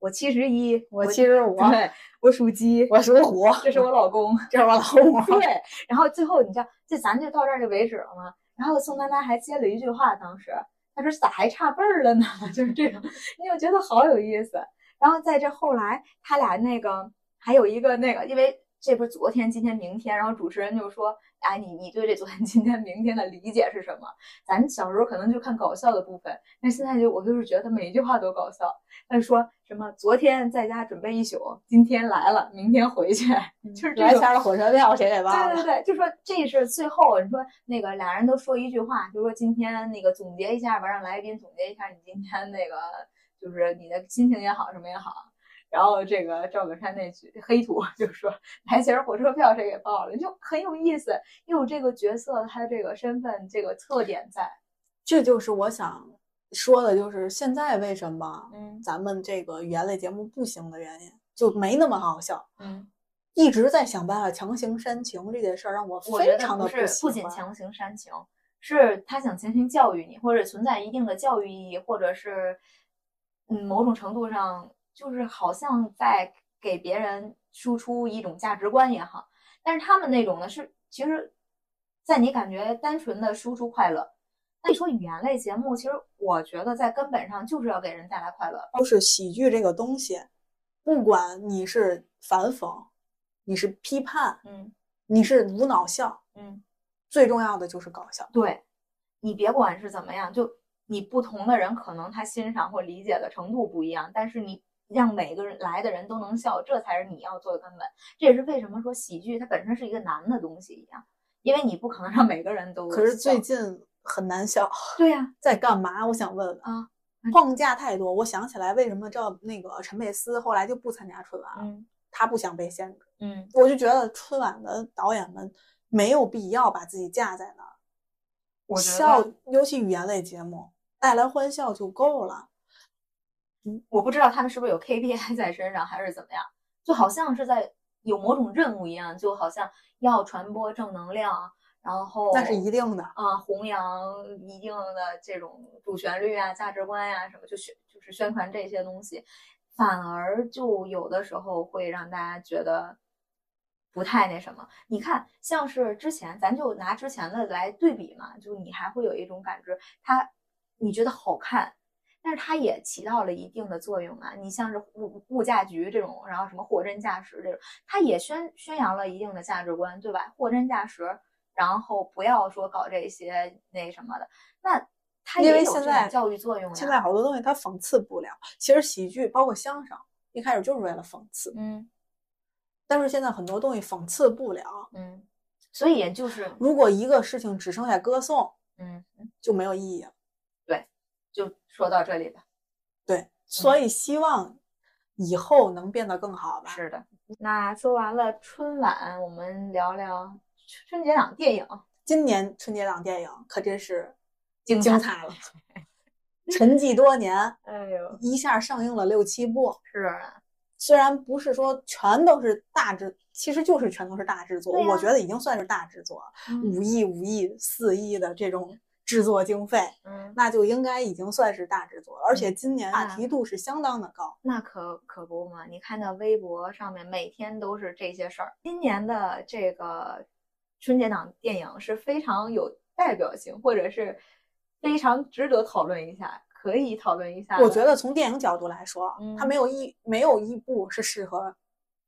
我七十一，我七十五，对，我属鸡，我属虎，这是我老公，这是我老 公。对，然后最后你知道，这咱就到这儿就为止了吗？然后宋丹丹还接了一句话，当时她说咋还差辈儿了呢？就是这种，你就觉得好有意思。然后在这后来，他俩那个还有一个那个，因为这不是昨天、今天、明天，然后主持人就说：“哎，你你对这昨天、今天、明天的理解是什么？”咱小时候可能就看搞笑的部分，但现在就我就是觉得每一句话都搞笑。他说什么昨天在家准备一宿，今天来了，明天回去，就是这种来钱的火车票谁给忘了？对对对，就说这是最后你说那个俩人都说一句话，就说今天那个总结一下吧，让来宾总结一下你今天那个就是你的心情也好什么也好。然后这个赵本山那句黑土就说来钱火车票谁给报了，就很有意思，又有这个角色他这个身份这个特点在。这就是我想说的，就是现在为什么嗯咱们这个语言类节目不行的原因，就没那么好笑。嗯，一直在想办法强行煽情这件事儿，让我非常的不是不仅强行煽情，是他想强行教育你，或者存在一定的教育意义，或者是嗯某种程度上就是好像在给别人输出一种价值观也好，但是他们那种呢是其实，在你感觉单纯的输出快乐。那你说语言类节目，其实我觉得在根本上就是要给人带来快乐。就是喜剧这个东西，不管你是反讽，你是批判，嗯你是无脑笑，嗯，最重要的就是搞笑。对，你别管是怎么样，就你不同的人可能他欣赏或理解的程度不一样，但是你让每个人来的人都能笑，这才是你要做的根本。这也是为什么说喜剧它本身是一个难的东西一样，因为你不可能让每个人都可是最近很难笑，对呀、在干嘛？我想问问啊，框架太多。我想起来，为什么赵那个陈佩斯后来就不参加春晚了？嗯他不想被限制。嗯，我就觉得春晚的导演们没有必要把自己架在那儿，我觉笑，尤其语言类节目带来欢笑就够了。我不知道他们是不是有 KPI 在身上，还是怎么样，就好像是在有某种任务一样，就好像要传播正能量，然后那是一定的。啊，弘扬一定的这种主旋律啊、价值观呀、什么，就宣就是宣传这些东西，反而就有的时候会让大家觉得不太那什么。你看，像是之前，咱就拿之前的来对比嘛，就你还会有一种感知，它你觉得好看。但是它也起到了一定的作用啊！你像是物物价局这种，然后什么货真价实这种，它也宣宣扬了一定的价值观，对吧？货真价实，然后不要说搞这些那什么的，那它因为现在教育作用呀。现在好多东西它讽刺不了。其实喜剧包括相声，一开始就是为了讽刺，嗯但是现在很多东西讽刺不了。嗯，所以也就是如果一个事情只剩下歌颂，嗯，就没有意义了。就说到这里吧。对，所以希望以后能变得更好吧。是的，那说完了春晚，我们聊聊春节档电影。今年春节档电影可真是精精彩了，沉寂多年，哎呦，一下上映了六七部。是啊，虽然不是说全都是大制，其实就是全都是大制作，我觉得已经算是大制作，嗯五亿、五亿、四亿的这种制作经费，嗯，那就应该已经算是大制作了。而且今年啊话题度是相当的高。那可可不嘛！你看到微博上面每天都是这些事儿。今年的这个春节档电影是非常有代表性，或者是非常值得讨论一下，可以讨论一下。我觉得从电影角度来说，嗯它没有一没有一部是适合，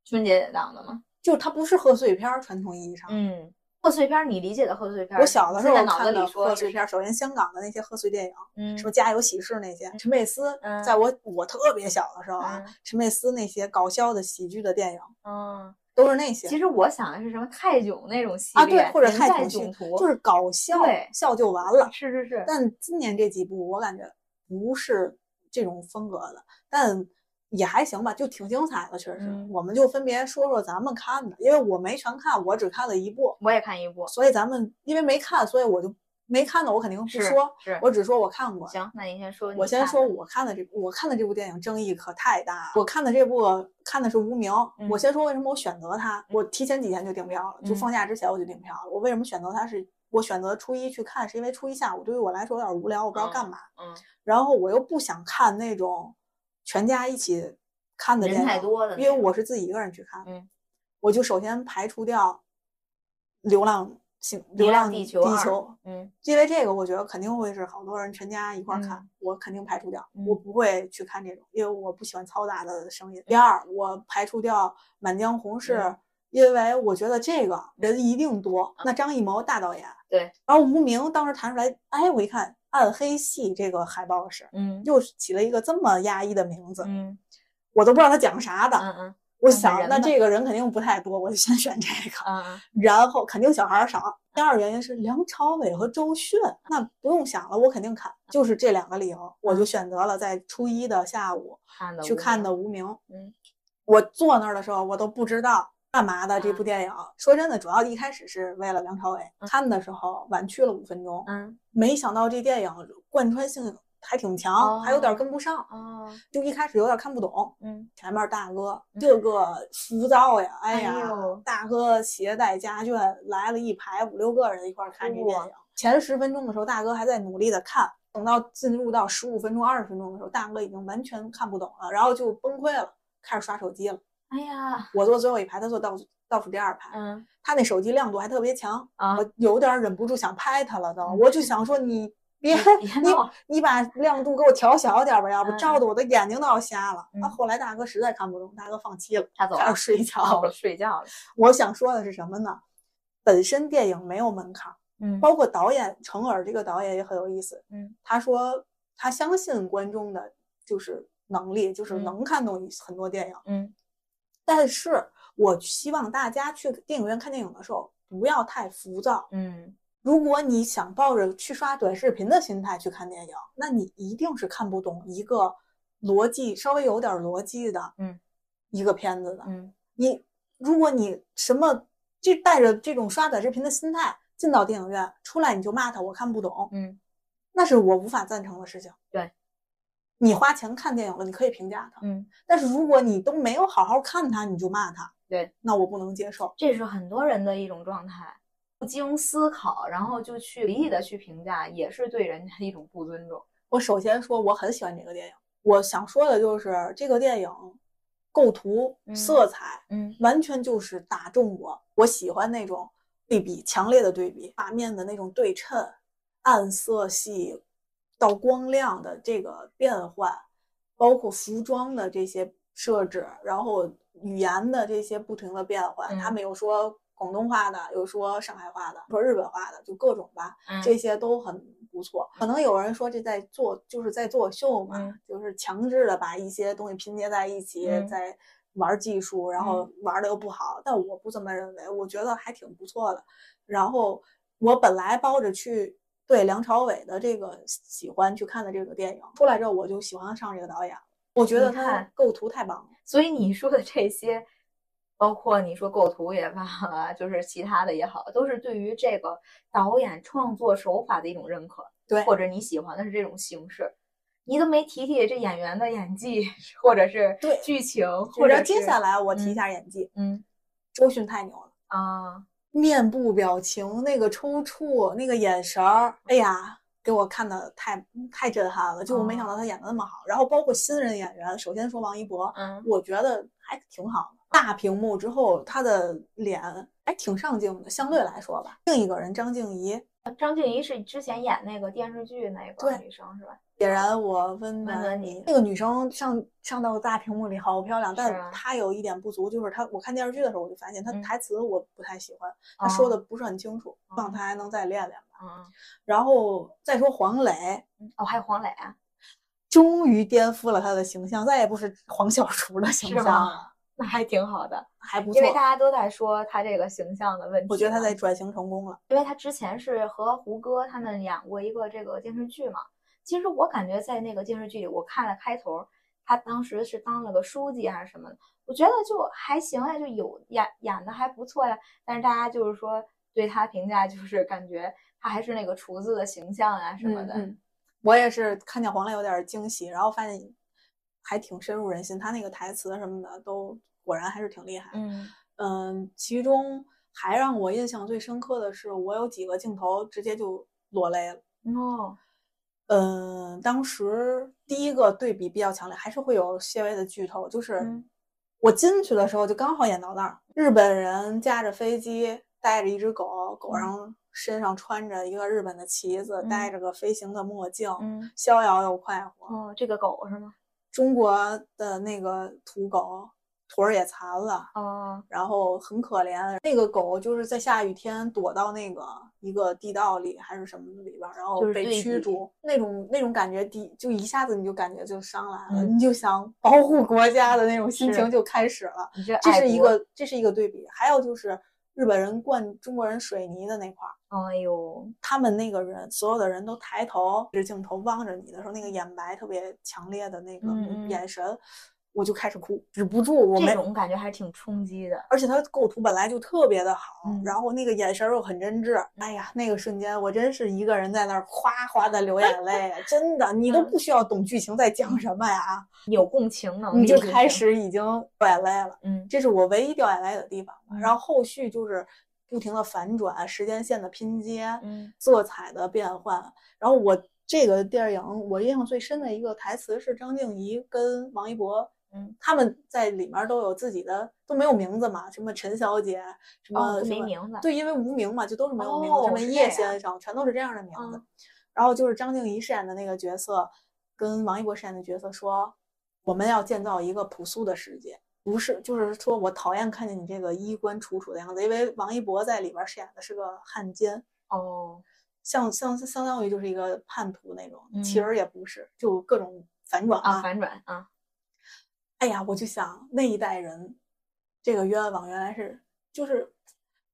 春节档的嘛，就它不是贺岁片儿，传统意义上。嗯，贺岁片儿你理解的贺岁片儿，我小的时候看的贺岁片儿，首先香港的那些贺岁电影，嗯什么《家有喜事》那些，陈佩斯，嗯在我我特别小的时候啊嗯，陈佩斯那些搞笑的喜剧的电影嗯，都是那些其实我想的是什么泰囧那种系啊，对，或者泰囧戏囧，就是搞笑，笑就完了。是是是，但今年这几部我感觉不是这种风格的，但也还行吧，就挺精彩的，确实。嗯我们就分别说说咱们看的，因为我没全看，我只看了一部，我也看一部，所以咱们因为没看，所以我就没看的，我肯定不说，是，我只说我看过。行，那你先说你我先说我看的这部，我看的这部电影争议可太大了。我看的这部看的是《无名》，嗯我先说为什么我选择它。我提前几天就订票了，就嗯放假之前我就订票了。我为什么选择它是？我选择初一去看，是因为初一下午对于我来说有点无聊，我不知道干嘛。嗯，然后我又不想看那种全家一起看的人电影，太多的因为我是自己一个人去看。嗯，我就首先排除掉《流浪星》《流浪浪地球地球嗯因为这个，我觉得肯定会是好多人全家一块儿看，嗯我肯定排除掉，嗯我不会去看这种，因为我不喜欢嘈杂的声音。第二，我排除掉《满江红》是，嗯因为我觉得这个人一定多。那张艺谋大导演，对，然后无名当时弹出来，哎，我一看暗黑系这个海报是，嗯又起了一个这么压抑的名字，嗯我都不知道他讲啥的。嗯嗯我想，那这个人肯定不太多，我就先选这个。嗯然后肯定小孩儿少。第二原因是梁朝伟和周迅，那不用想了，我肯定看，就是这两个理由，我就选择了在初一的下午看的去看的《《无名》。嗯，我坐那儿的时候，我都不知道干嘛的这部嗯电影。说真的，主要一开始是为了梁朝伟，嗯看的时候晚去了五分钟，嗯没想到这电影贯穿性还挺强，还有点哦跟不上，哦就一开始有点看不懂。嗯前面大哥嗯这个浮躁呀，哎哎呀，呦大哥携带家眷来了一排五六个人一块儿看这电哇影。前十分钟的时候，大哥还在努力的看，等到进入到十五分钟、二十分钟的时候，大哥已经完全看不懂了，然后就崩溃了，开始刷手机了。哎呀我坐最后一排，他坐倒数倒数第二排，嗯他那手机亮度还特别强，啊我有点忍不住想拍他了都，嗯我就想说你。别别你你把亮度给我调小点吧，要不嗯照的我的眼睛都要瞎了。嗯啊，后来大哥实在看不懂，大哥放弃了，他走了开始睡觉哦了。睡觉了我想说的是什么呢？本身电影没有门槛儿，嗯包括导演程耳这个导演也很有意思。嗯他说他相信观众的就是能力，就是嗯能看懂很多电影。嗯但是我希望大家去电影院看电影的时候不要太浮躁。嗯如果你想抱着去刷短视频的心态去看电影，那你一定是看不懂一个逻辑稍微有点逻辑的，嗯，一个片子的。嗯你如果你什么这带着这种刷短视频的心态进到电影院，出来你就骂他我看不懂，嗯那是我无法赞成的事情。对，你花钱看电影了，你可以评价他，嗯，但是如果你都没有好好看他，你就骂他，对，那我不能接受。这是很多人的一种状态，不经思考，然后就去随意的去评价，也是对人家的一种不尊重。我首先说我很喜欢这个电影，我想说的就是这个电影构图、嗯色彩，嗯完全就是打中我。我喜欢那种对比，强烈的对比，画面的那种对称，暗色系到光亮的这个变换，包括服装的这些设置，然后语言的这些不停的变换。嗯他们有说广东话的，有说上海话的，说日本话的，就各种吧。嗯这些都很不错。可能有人说这在做，就是在作秀嘛，嗯就是强制的把一些东西拼接在一起，嗯在玩技术，然后玩的又不好。但我不这么认为，我觉得还挺不错的。然后我本来包着去对梁朝伟的这个喜欢去看的这个电影，出来之后我就喜欢上这个导演了。我觉得他构图太棒了。所以你说的这些，包括你说构图也罢啊，就是其他的也好，都是对于这个导演创作手法的一种认可，对，或者你喜欢的是这种形式。你都没提提这演员的演技，或者是对剧情，或或者接下来我提一嗯下演技，嗯周迅太牛了。啊，面部表情那个抽搐，那个眼神儿，哎呀，给我看的太太震撼了。就我没想到他演的那么好。然后包括新人演员，首先说王一博，嗯我觉得还挺好的。大屏幕之后，他的脸还挺上镜的，相对来说吧。另一个人张静怡，张静怡是之前演那个电视剧那个女生是吧？点燃我温暖你那个女生上上到大屏幕里好漂亮，但她有一点不足，就是她我看电视剧的时候我就发现她嗯台词我不太喜欢，她说哦的不是很清楚，希望哦她还能再练练吧。嗯然后再说黄磊，嗯，哦，还有黄磊啊，终于颠覆了他的形象，再也不是黄小厨的形象了，那还挺好的，还不错因为。大家都在说他这个形象的问题。我觉得他在转型成功了。因为他之前是和胡歌他们演过一个这个电视剧嘛。其实我感觉在那个电视剧里，我看了开头，他当时是当了个书记还是什么的，我觉得就还行呀，就有演演的还不错呀。但是大家就是说对他评价就是感觉他还是那个厨子的形象啊什么的。嗯嗯，我也是看见黄磊有点惊喜，然后发现还挺深入人心，他那个台词什么的都果然还是挺厉害。嗯嗯，其中还让我印象最深刻的是，我有几个镜头直接就落泪了。哦，嗯，当时第一个对比比较强烈，还是会有些微的剧透，就是嗯我进去的时候就刚好演到那儿，日本人驾着飞机，带着一只狗，狗嗯上身上穿着一个日本的旗子，嗯戴着个飞行的墨镜，嗯逍遥又快活。哦，这个狗是吗？中国的那个土狗腿儿也残了，哦，然后很可怜。那个狗就是在下雨天躲到那个一个地道里还是什么里边儿，然后被驱逐，那种那种感觉第就一下子你就感觉就上来了，嗯你就想保护国家的那种心情就开始了。你这是一个这是一个对比，还有就是日本人灌中国人水泥的那块儿，哎呦，他们那个人所有的人都抬头，对着镜头望着你的时候，那个眼白特别强烈的那个嗯嗯。眼神，我就开始哭，止不住，我没这种感觉还挺冲击的。而且他构图本来就特别的好，嗯然后那个眼神又很真挚，哎呀，那个瞬间我真是一个人在那儿哗 哗的流眼泪，真的，你都嗯不需要懂剧情在讲什么呀，有共情能力，你就开，始已经掉眼泪了，嗯这是我唯一掉眼泪的地方。嗯然后后续就是不停的反转，时间线的拼接，嗯色彩的变换。然后我这个电影我印象最深的一个台词是张静怡跟王一博。嗯，他们在里面都有自己的，都没有名字嘛，什么陈小姐，什么、没名字，对，因为无名嘛，就都是没有名字，哦什么叶先生，全都是这样的名字。嗯。然后就是张静怡饰演的那个角色，跟王一博饰演的角色说，我们要建造一个朴素的世界，不是，就是说我讨厌看见你这个衣冠楚楚的样子，因为王一博在里边饰演的是个汉奸，哦，像像相当于就是一个叛徒那种，嗯。其实也不是，就各种反转啊，反转啊，哎呀，我就想那一代人，这个冤枉原来是就是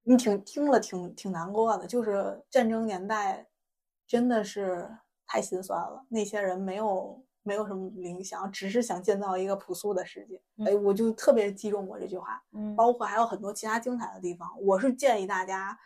你挺听了挺挺难过的，就是战争年代真的是太心酸了。那些人没有没有什么理想，只是想建造一个朴素的世界。嗯哎，我就特别击中我这句话，嗯，包括还有很多其他精彩的地方。我是建议大家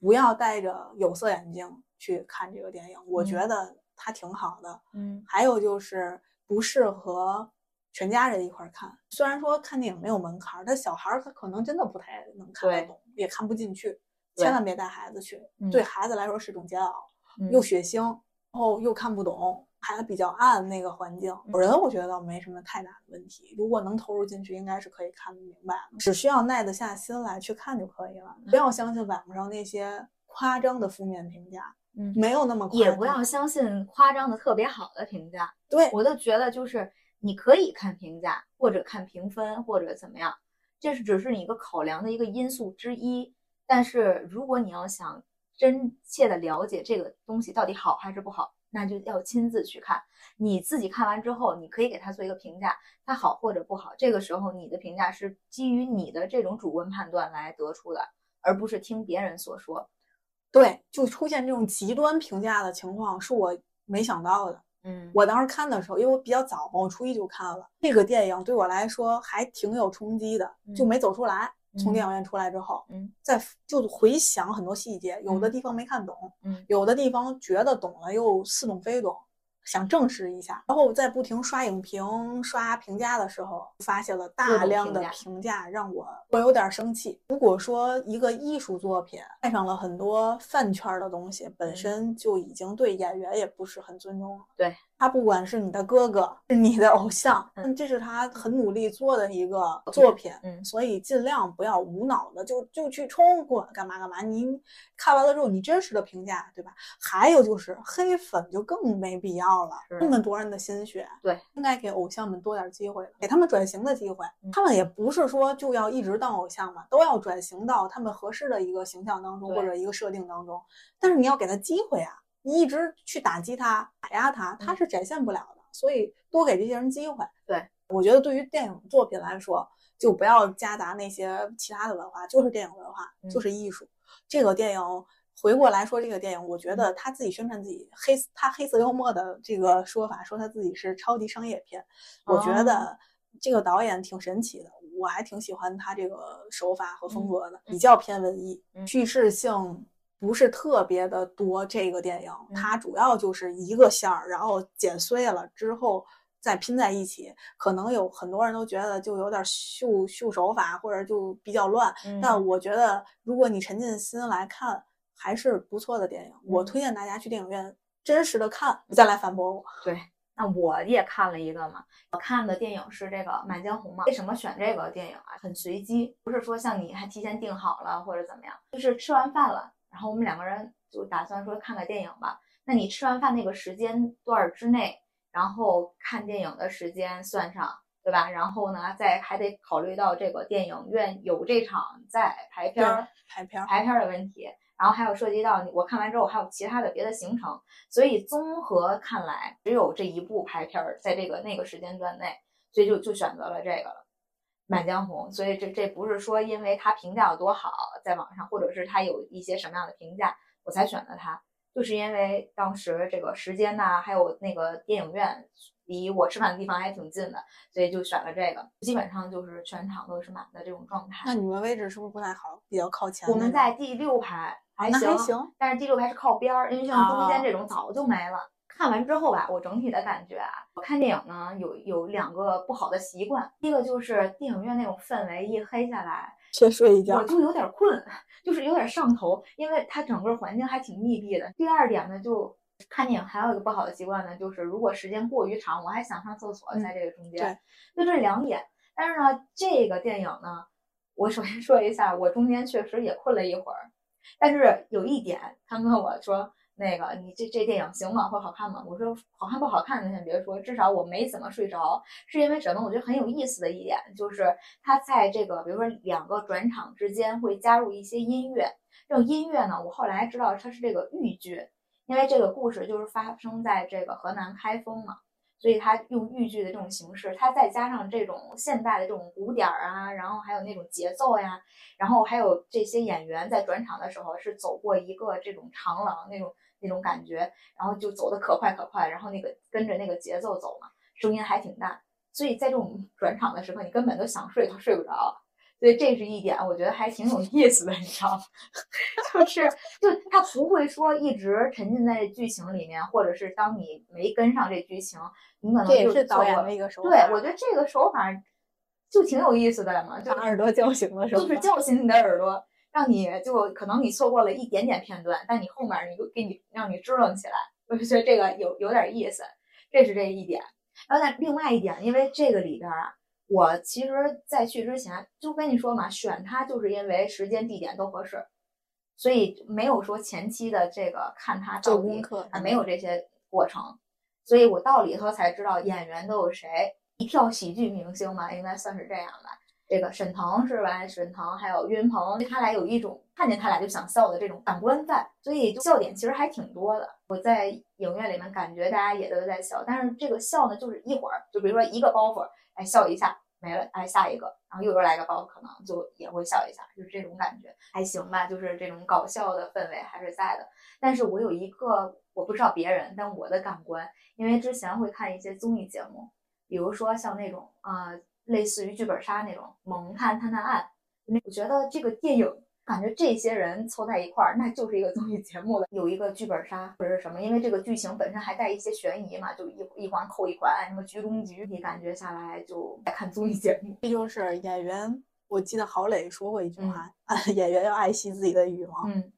不要戴着有色眼镜去看这个电影，我觉嗯得它挺好的。嗯还有就是不适合全家人一块儿看。虽然说看电影没有门槛儿，但小孩儿他可能真的不太能看得懂，也看不进去。千万别带孩子去，嗯对孩子来说是种煎熬，嗯又血腥，然后又看不懂，还比较暗那个环境。人我觉得倒没什么太大的问题，如果能投入进去，应该是可以看得明白的，只需要耐得下心来去看就可以了。不要相信网上那些夸张的负面评价，嗯，没有那么夸张。也不要相信夸张的特别好的评价。对，我就觉得就是你可以看评价，或者看评分，或者怎么样，这是只是你一个考量的一个因素之一。但是如果你要想真切的了解这个东西到底好还是不好，那就要亲自去看。你自己看完之后，你可以给它做一个评价，它好或者不好。这个时候你的评价是基于你的这种主观判断来得出的，而不是听别人所说。对，就出现这种极端评价的情况，是我没想到的。嗯。我当时看的时候，因为我比较早嘛，我初一就看了这个电影，对我来说还挺有冲击的，就嗯没走出来。从嗯电影院出来之后，嗯，在就回想很多细节，有的地方没看懂，嗯。有的地方觉得懂了又似懂非懂，想证实一下。然后在不停刷影评、刷评价的时候，发现了大量的评价，让我我有点生气。如果说一个艺术作品带上了很多饭圈儿的东西，本嗯身就已经对演员也不是很尊重了。对。他不管是你的哥哥，是你的偶像，嗯这是他很努力做的一个作品，嗯所以尽量不要无脑的就就去冲过干嘛干嘛。你看完了之后，你真实的评价，对吧？还有就是黑粉就更没必要了，那么多人的心血，对，应该给偶像们多点机会，给他们转型的机会。嗯他们也不是说就要一直当偶像嘛，都要转型到他们合适的一个形象当中或者一个设定当中。但是你要给他机会啊，你一直去打击他、打压他，他嗯是展现不了的。所以多给这些人机会。对，我觉得对于电影作品来说，就不要夹杂那些其他的文化，就是电影文化，嗯就是艺术。这个电影回过来说，这个电影，我觉嗯得他自己宣传自己黑他黑色幽默的这个说法，说他自己是超级商业片，我觉哦得这个导演挺神奇的，我还挺喜欢他这个手法和风嗯格的，比较偏文艺，嗯叙事性。不是特别的多，这个电影嗯它主要就是一个线儿，然后剪碎了之后再拼在一起。可能有很多人都觉得就有点秀秀手法，或者就比较乱。嗯但我觉得如果你沉浸心来看，还是不错的电影。我嗯推荐大家去电影院真实的看，再来反驳我。对，那我也看了一个嘛，我看的电影是这个《满江红》嘛。为什么选这个电影啊？很随机，不是说像你还提前订好了或者怎么样，就是吃完饭了，然后我们两个人就打算说看个电影吧。那你吃完饭那个时间段儿之内，然后看电影的时间算上，对吧？然后呢，再还得考虑到这个电影院有这场在排片儿。排片儿，排片儿的问题，然后还有涉及到我看完之后还有其他的别的行程，所以综合看来只有这一部拍片儿在这个那个时间段内，所以就就选择了这个，《满江红》。所以这这不是说因为它评价有多好，在网上，或者是它有一些什么样的评价我才选的它，就是因为当时这个时间呐、还有那个电影院离我吃饭的地方还挺近的，所以就选了这个。基本上就是全场都是满的这种状态。那你们位置是不是不太好？比较靠前我？们在第六排，还行，还行。但是第六排是靠边儿，因为像中间啊这种早就没了。看完之后吧，我整体的感觉啊，我看电影呢有有两个不好的习惯，第一个就是电影院那种氛围一黑下来，先睡一觉我。就有点困，就是有点上头，因为它整个环境还挺密闭的。第二点呢，就看电影还有一个不好的习惯呢，就是如果时间过于长，我还想上厕所，嗯在这个中间，就这两点。但是呢，这个电影呢，我首先 说一下，我中间确实也困了一会儿，但是有一点，他跟我说。那个，你这这电影行吗？会好看吗？我说好看不好看的先别说，至少我没怎么睡着，是因为什么？我觉得很有意思的一点就是，它在这个比如说两个转场之间会加入一些音乐，这种音乐呢，我后来知道它是这个豫剧，因为这个故事就是发生在这个河南开封嘛，所以它用豫剧的这种形式，它再加上这种现代的这种鼓点儿啊，然后还有那种节奏呀，然后还有这些演员在转场的时候是走过一个这种长廊那种那种感觉，然后就走得可快可快，然后那个跟着那个节奏走嘛，声音还挺大，所以在这种转场的时刻，你根本都想睡都睡不着。所以这是一点，我觉得还挺有意思的，你知道吗？就是就他不会说一直沉浸在这剧情里面，或者是当你没跟上这剧情，你可能这也就是导演的一个手法。对，我觉得这个手法就挺有意思的嘛，就把耳朵叫醒的时候，就是叫醒你的耳朵，让你就可能你错过了一点点片段，但你后面你就给你让你支棱起来，我就觉得这个有有点意思，这是这一点。然后但另外一点，因为这个里边啊，我其实在去之前就跟你说嘛，选它就是因为时间地点都合适，所以没有说前期的这个看它到底做功课啊，没有这些过程，所以我到里头才知道演员都有谁，一票喜剧明星嘛，应该算是这样吧。这个沈腾是吧？沈腾还有岳云鹏，他俩有一种看见他俩就想笑的这种感官在，所以笑点其实还挺多的。我在影院里面感觉大家也都在笑，但是这个笑呢，就是一会儿，就比如说一个包袱，哎笑一下没了，哎下一个，然后又又来个包，可能就也会笑一下，就是这种感觉还行吧，就是这种搞笑的氛围还是在的。但是我有一个我不知道别人，但我的感官，因为之前会看一些综艺节目，比如说像那种啊。类似于剧本杀那种《萌探探探案》，那我觉得这个电影感觉这些人凑在一块儿，那就是一个综艺节目了。有一个剧本杀或者是什么，因为这个剧情本身还带一些悬疑嘛，就一一环扣一环，什么局中局，你感觉下来就在看综艺节目。这就是演员。我记得郝蕾说过一句话：“演员要爱惜自己的羽毛。”嗯，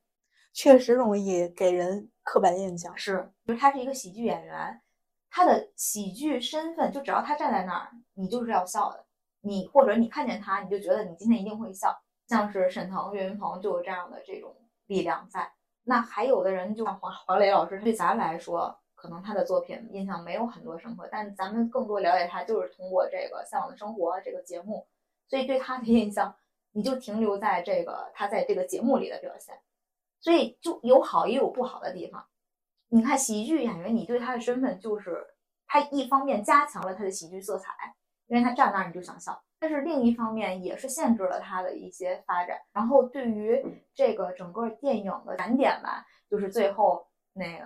确实容易给人刻板印象。是，就是他是一个喜剧演员。他的喜剧身份，就只要他站在那儿，你就是要笑的。你或者你看见他，你就觉得你今天一定会笑。像是沈腾、岳云鹏就有这样的这种力量在。那还有的人，就像黄黄磊老师，对咱来说，可能他的作品印象没有很多深刻，但咱们更多了解他，就是通过这个《向往的生活》这个节目，所以对他的印象，你就停留在这个他在这个节目里的表现。所以就有好也有不好的地方。你看喜剧演员，你对他的身份就是他一方面加强了他的喜剧色彩，因为他站那儿你就想笑，但是另一方面也是限制了他的一些发展。然后对于这个整个电影的难点吧，就是最后那个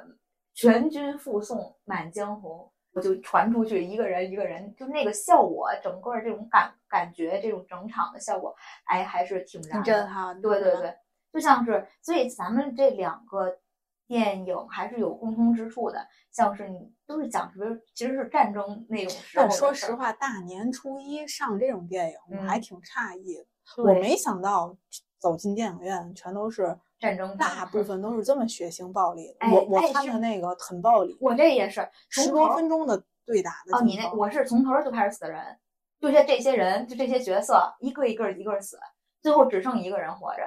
全军覆送满江红，我就传出去一个人一个人，就那个效果，整个这种感感觉，这种整场的效果，哎，还是挺燃挺震撼。对对对，就像是，所以咱们这两个。电影还是有共通之处的，像是你都是讲什么，其实是战争那种时候。但说实话，大年初一上这种电影，我还挺诧异的。我没想到走进电影院全都是战争，大部分都是这么血腥暴力。哎、我我看的那个很暴力，我这也是十多分钟的对打的。哦，你那我是从头就开始死人，就这这些人，就这些角色，一个一个一个死，最后只剩一个人活着。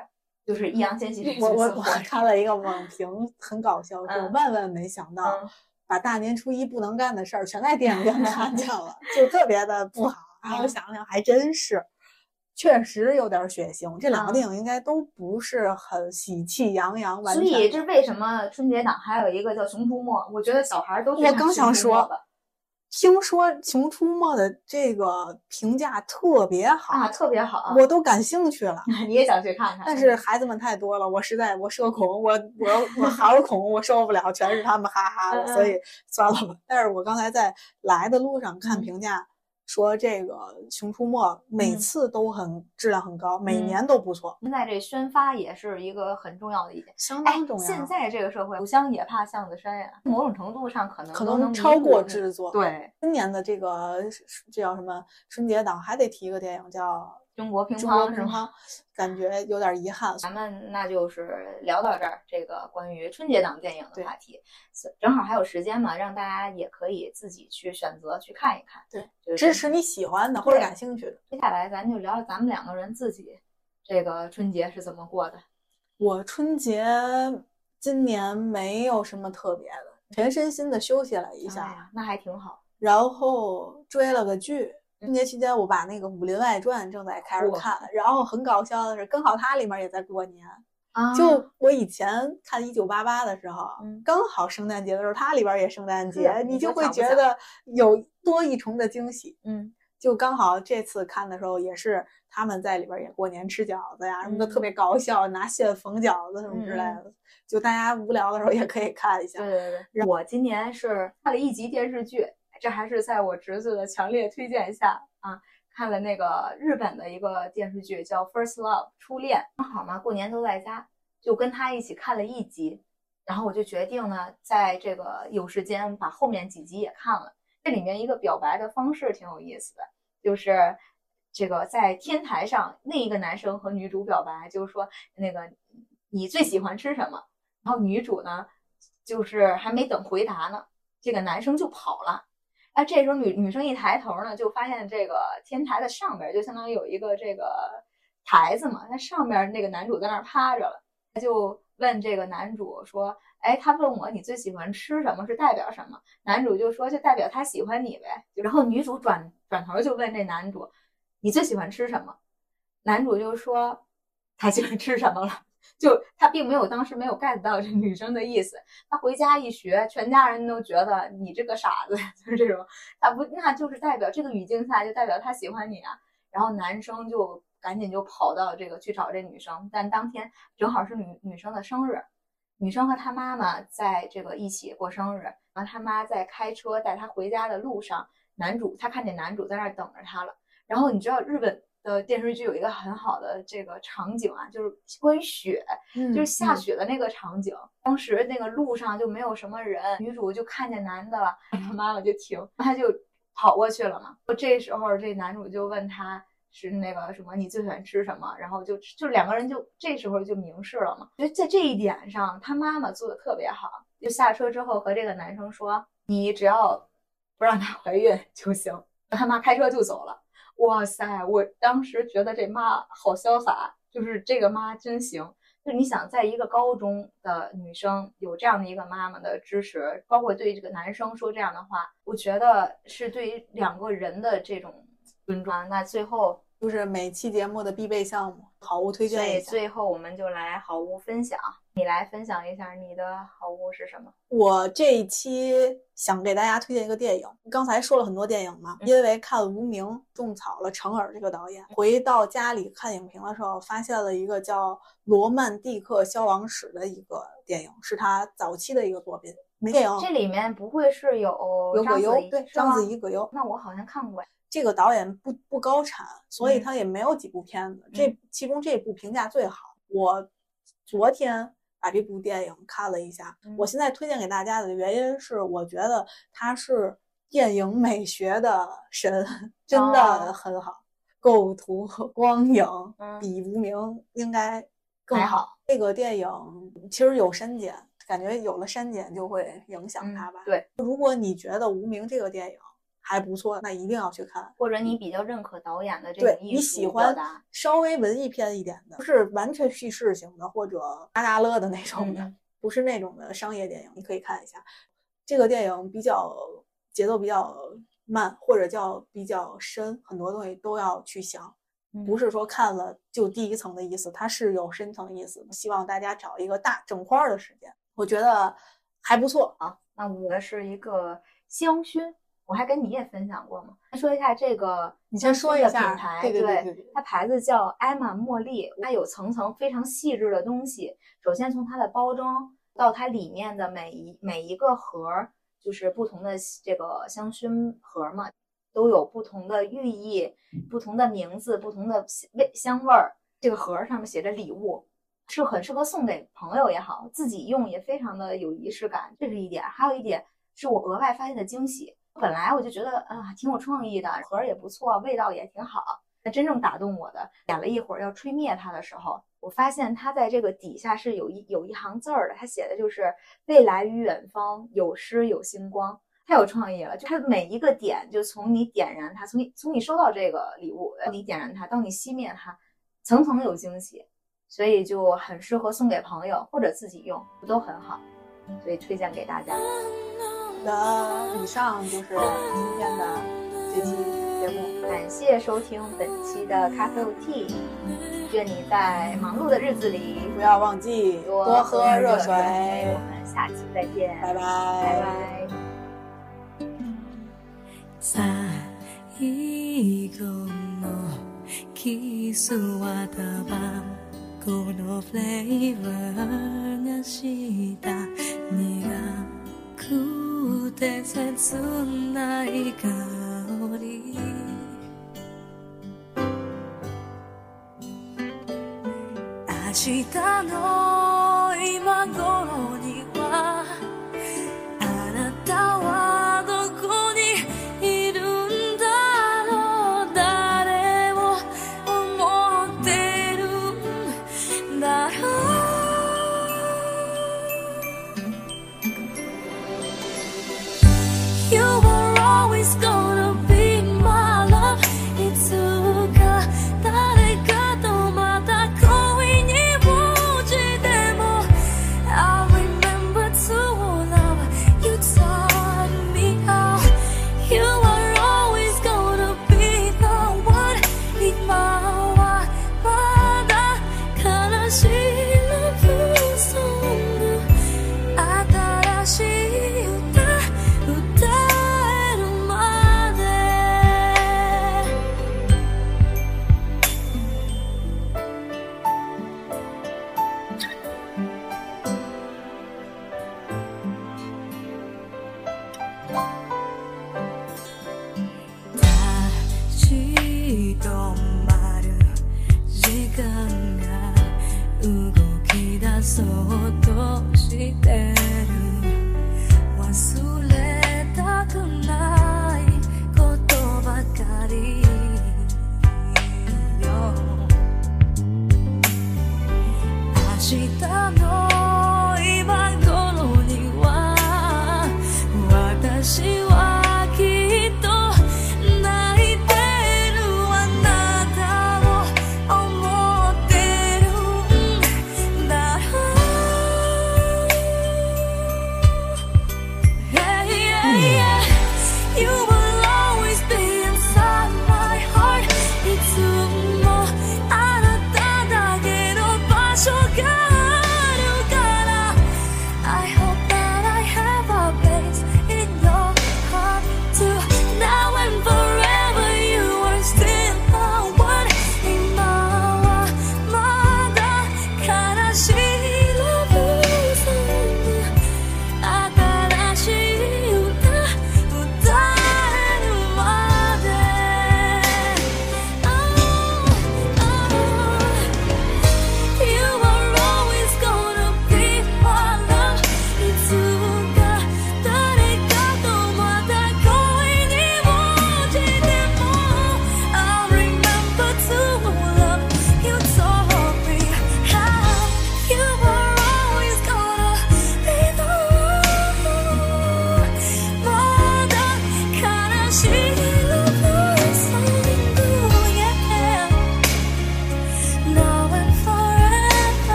就是易烊千玺这个我我我看了一个网评，很搞笑，说万万没想到，把大年初一不能干的事儿全在电影院看见了，就特别的不好。然后想想还真是，确实有点血腥。这两个电影应该都不是很喜气洋洋，所以这为什么春节档还有一个叫《熊出没》？我觉得小孩都我刚想说。听说《熊出没》的这个评价特别好啊，特别好，我都感兴趣了。你也想去看看？但是孩子们太多了，我实在我社恐，我我我孩儿恐，我受不了，全是他们哈哈的，所以算了吧。但是我刚才在来的路上看评价。说这个《熊出没》每次都很质量很高，每年都不错。现在这宣发也是一个很重要的一点，相当重要。现在这个社会，不香也怕巷子深呀。某种程度上，可能可能超过制作。对，今年的这个这叫什么春节档，还得提一个电影叫。中国乒乓是吗？感觉有点遗憾。咱们那就是聊到这儿，这个关于春节档电影的话题，正好还有时间嘛，让大家也可以自己去选择去看一看。对，支持你喜欢的或者感兴趣的。接下来咱就聊聊咱们两个人自己这个春节是怎么过的。我春节今年没有什么特别的，全身心的休息了一下，那还挺好。然后追了个剧。春节期间，我把那个《武林外传》正在开始看，然后很搞笑的是，刚好它里面也在过年。就我以前看《一九八八》的时候，刚好圣诞节的时候，它里边也圣诞节，你就会觉得有多一重的惊喜。嗯，就刚好这次看的时候，也是他们在里边也过年吃饺子呀什么的，特别搞笑，拿线缝饺子什么之类的。就大家无聊的时候也可以看一下。对对对，我今年是看了一集电视剧。这还是在我侄子的强烈推荐下啊，看了那个日本的一个电视剧叫《First Love》初恋，正好嘛，过年都在家，就跟他一起看了一集，然后我就决定呢，在这个有时间把后面几集也看了。这里面一个表白的方式挺有意思的，就是这个在天台上，另一个男生和女主表白，就是说那个你最喜欢吃什么？然后女主呢，就是还没等回答呢，这个男生就跑了。哎，这时候女女生一抬头呢，就发现这个天台的上边就相当于有一个这个台子嘛，那上边那个男主在那儿趴着了，他就问这个男主说：“哎，他问我你最喜欢吃什么，是代表什么？”男主就说：“就代表他喜欢你呗。”然后女主转转头就问这男主：“你最喜欢吃什么？”男主就说：“他喜欢吃什么了？”就他并没有当时没有 get 到这女生的意思，他回家一学，全家人都觉得你这个傻子，就是这种，他不那就是代表这个语境下就代表他喜欢你啊。然后男生就赶紧就跑到这个去找这女生，但当天正好是女女生的生日，女生和她妈妈在这个一起过生日，然后他妈在开车带她回家的路上，男主他看见男主在那儿等着她了，然后你知道日本。的电视剧有一个很好的这个场景啊，就是关于雪，就是下雪的那个场景。当时那个路上就没有什么人，女主就看见男的了，他妈妈就停，她就跑过去了嘛。这时候这男主就问她是那个什么，你最喜欢吃什么？然后就就两个人就这时候就明示了嘛。觉得在这一点上，她妈妈做的特别好。就下车之后和这个男生说，你只要不让她怀孕就行。他妈开车就走了。哇塞！我当时觉得这妈好潇洒，就是这个妈真行。就你想，在一个高中的女生有这样的一个妈妈的支持，包括对这个男生说这样的话，我觉得是对于两个人的这种尊重。那最后就是每期节目的必备项目，好物推荐一下。最后我们就来好物分享。你来分享一下你的好物是什么？我这一期想给大家推荐一个电影。刚才说了很多电影嘛，因为看了《无名》，种草了程耳这个导演。回到家里看影评的时候，发现了一个叫《罗曼蒂克消亡史》的一个电影，是他早期的一个作品。没电影这里面不会是有有葛优？对，章子怡、葛优。那我好像看过。这个导演不不高产，所以他也没有几部片子。这其中这部评价最好。我昨天。把这部电影看了一下，我现在推荐给大家的原因是，我觉得它是电影美学的神，真的很好，构图和、光影比无名应该更好。这个电影其实有删减，感觉有了删减就会影响它吧？对，如果你觉得无名这个电影。还不错，那一定要去看。或者你比较认可导演的这个艺术你喜欢稍微文艺片一点的，不是完全叙事型的或者阿达乐的那种的，不是那种的商业电影，你可以看一下。这个电影比较节奏比较慢，或者叫比较深，很多东西都要去想，不是说看了就第一层的意思，它是有深层意思。希望大家找一个大整块的时间，我觉得还不错啊。那我是一个香薰。我还跟你也分享过吗？说一下这个，你先说一下品牌。对对对，它牌子叫艾玛茉莉，它有层层非常细致的东西。首先从它的包装到它里面的每一每一个盒，就是不同的这个香薰盒嘛，都有不同的寓意、不同的名字、不同的味香味儿。这个盒上面写着礼物，是很适合送给朋友也好，自己用也非常的有仪式感。这是一点，还有一点是我额外发现的惊喜。本来我就觉得啊挺有创意的，盒儿也不错，味道也挺好。那真正打动我的，点了一会儿要吹灭它的时候，我发现它在这个底下是有一有一行字儿的，它写的就是“未来与远方，有诗有星光”，太有创意了。就它每一个点，就从你点燃它，从你从你收到这个礼物，你点燃它，到你熄灭它，层层有惊喜，所以就很适合送给朋友或者自己用，都很好，所以推荐给大家。的以上就是今天的这期节目，感谢收听本期的咖啡 T。愿你在忙碌的日子里不要忘记多喝热水。我们下期再见，拜拜，拜拜。くくて切ない香り。明日の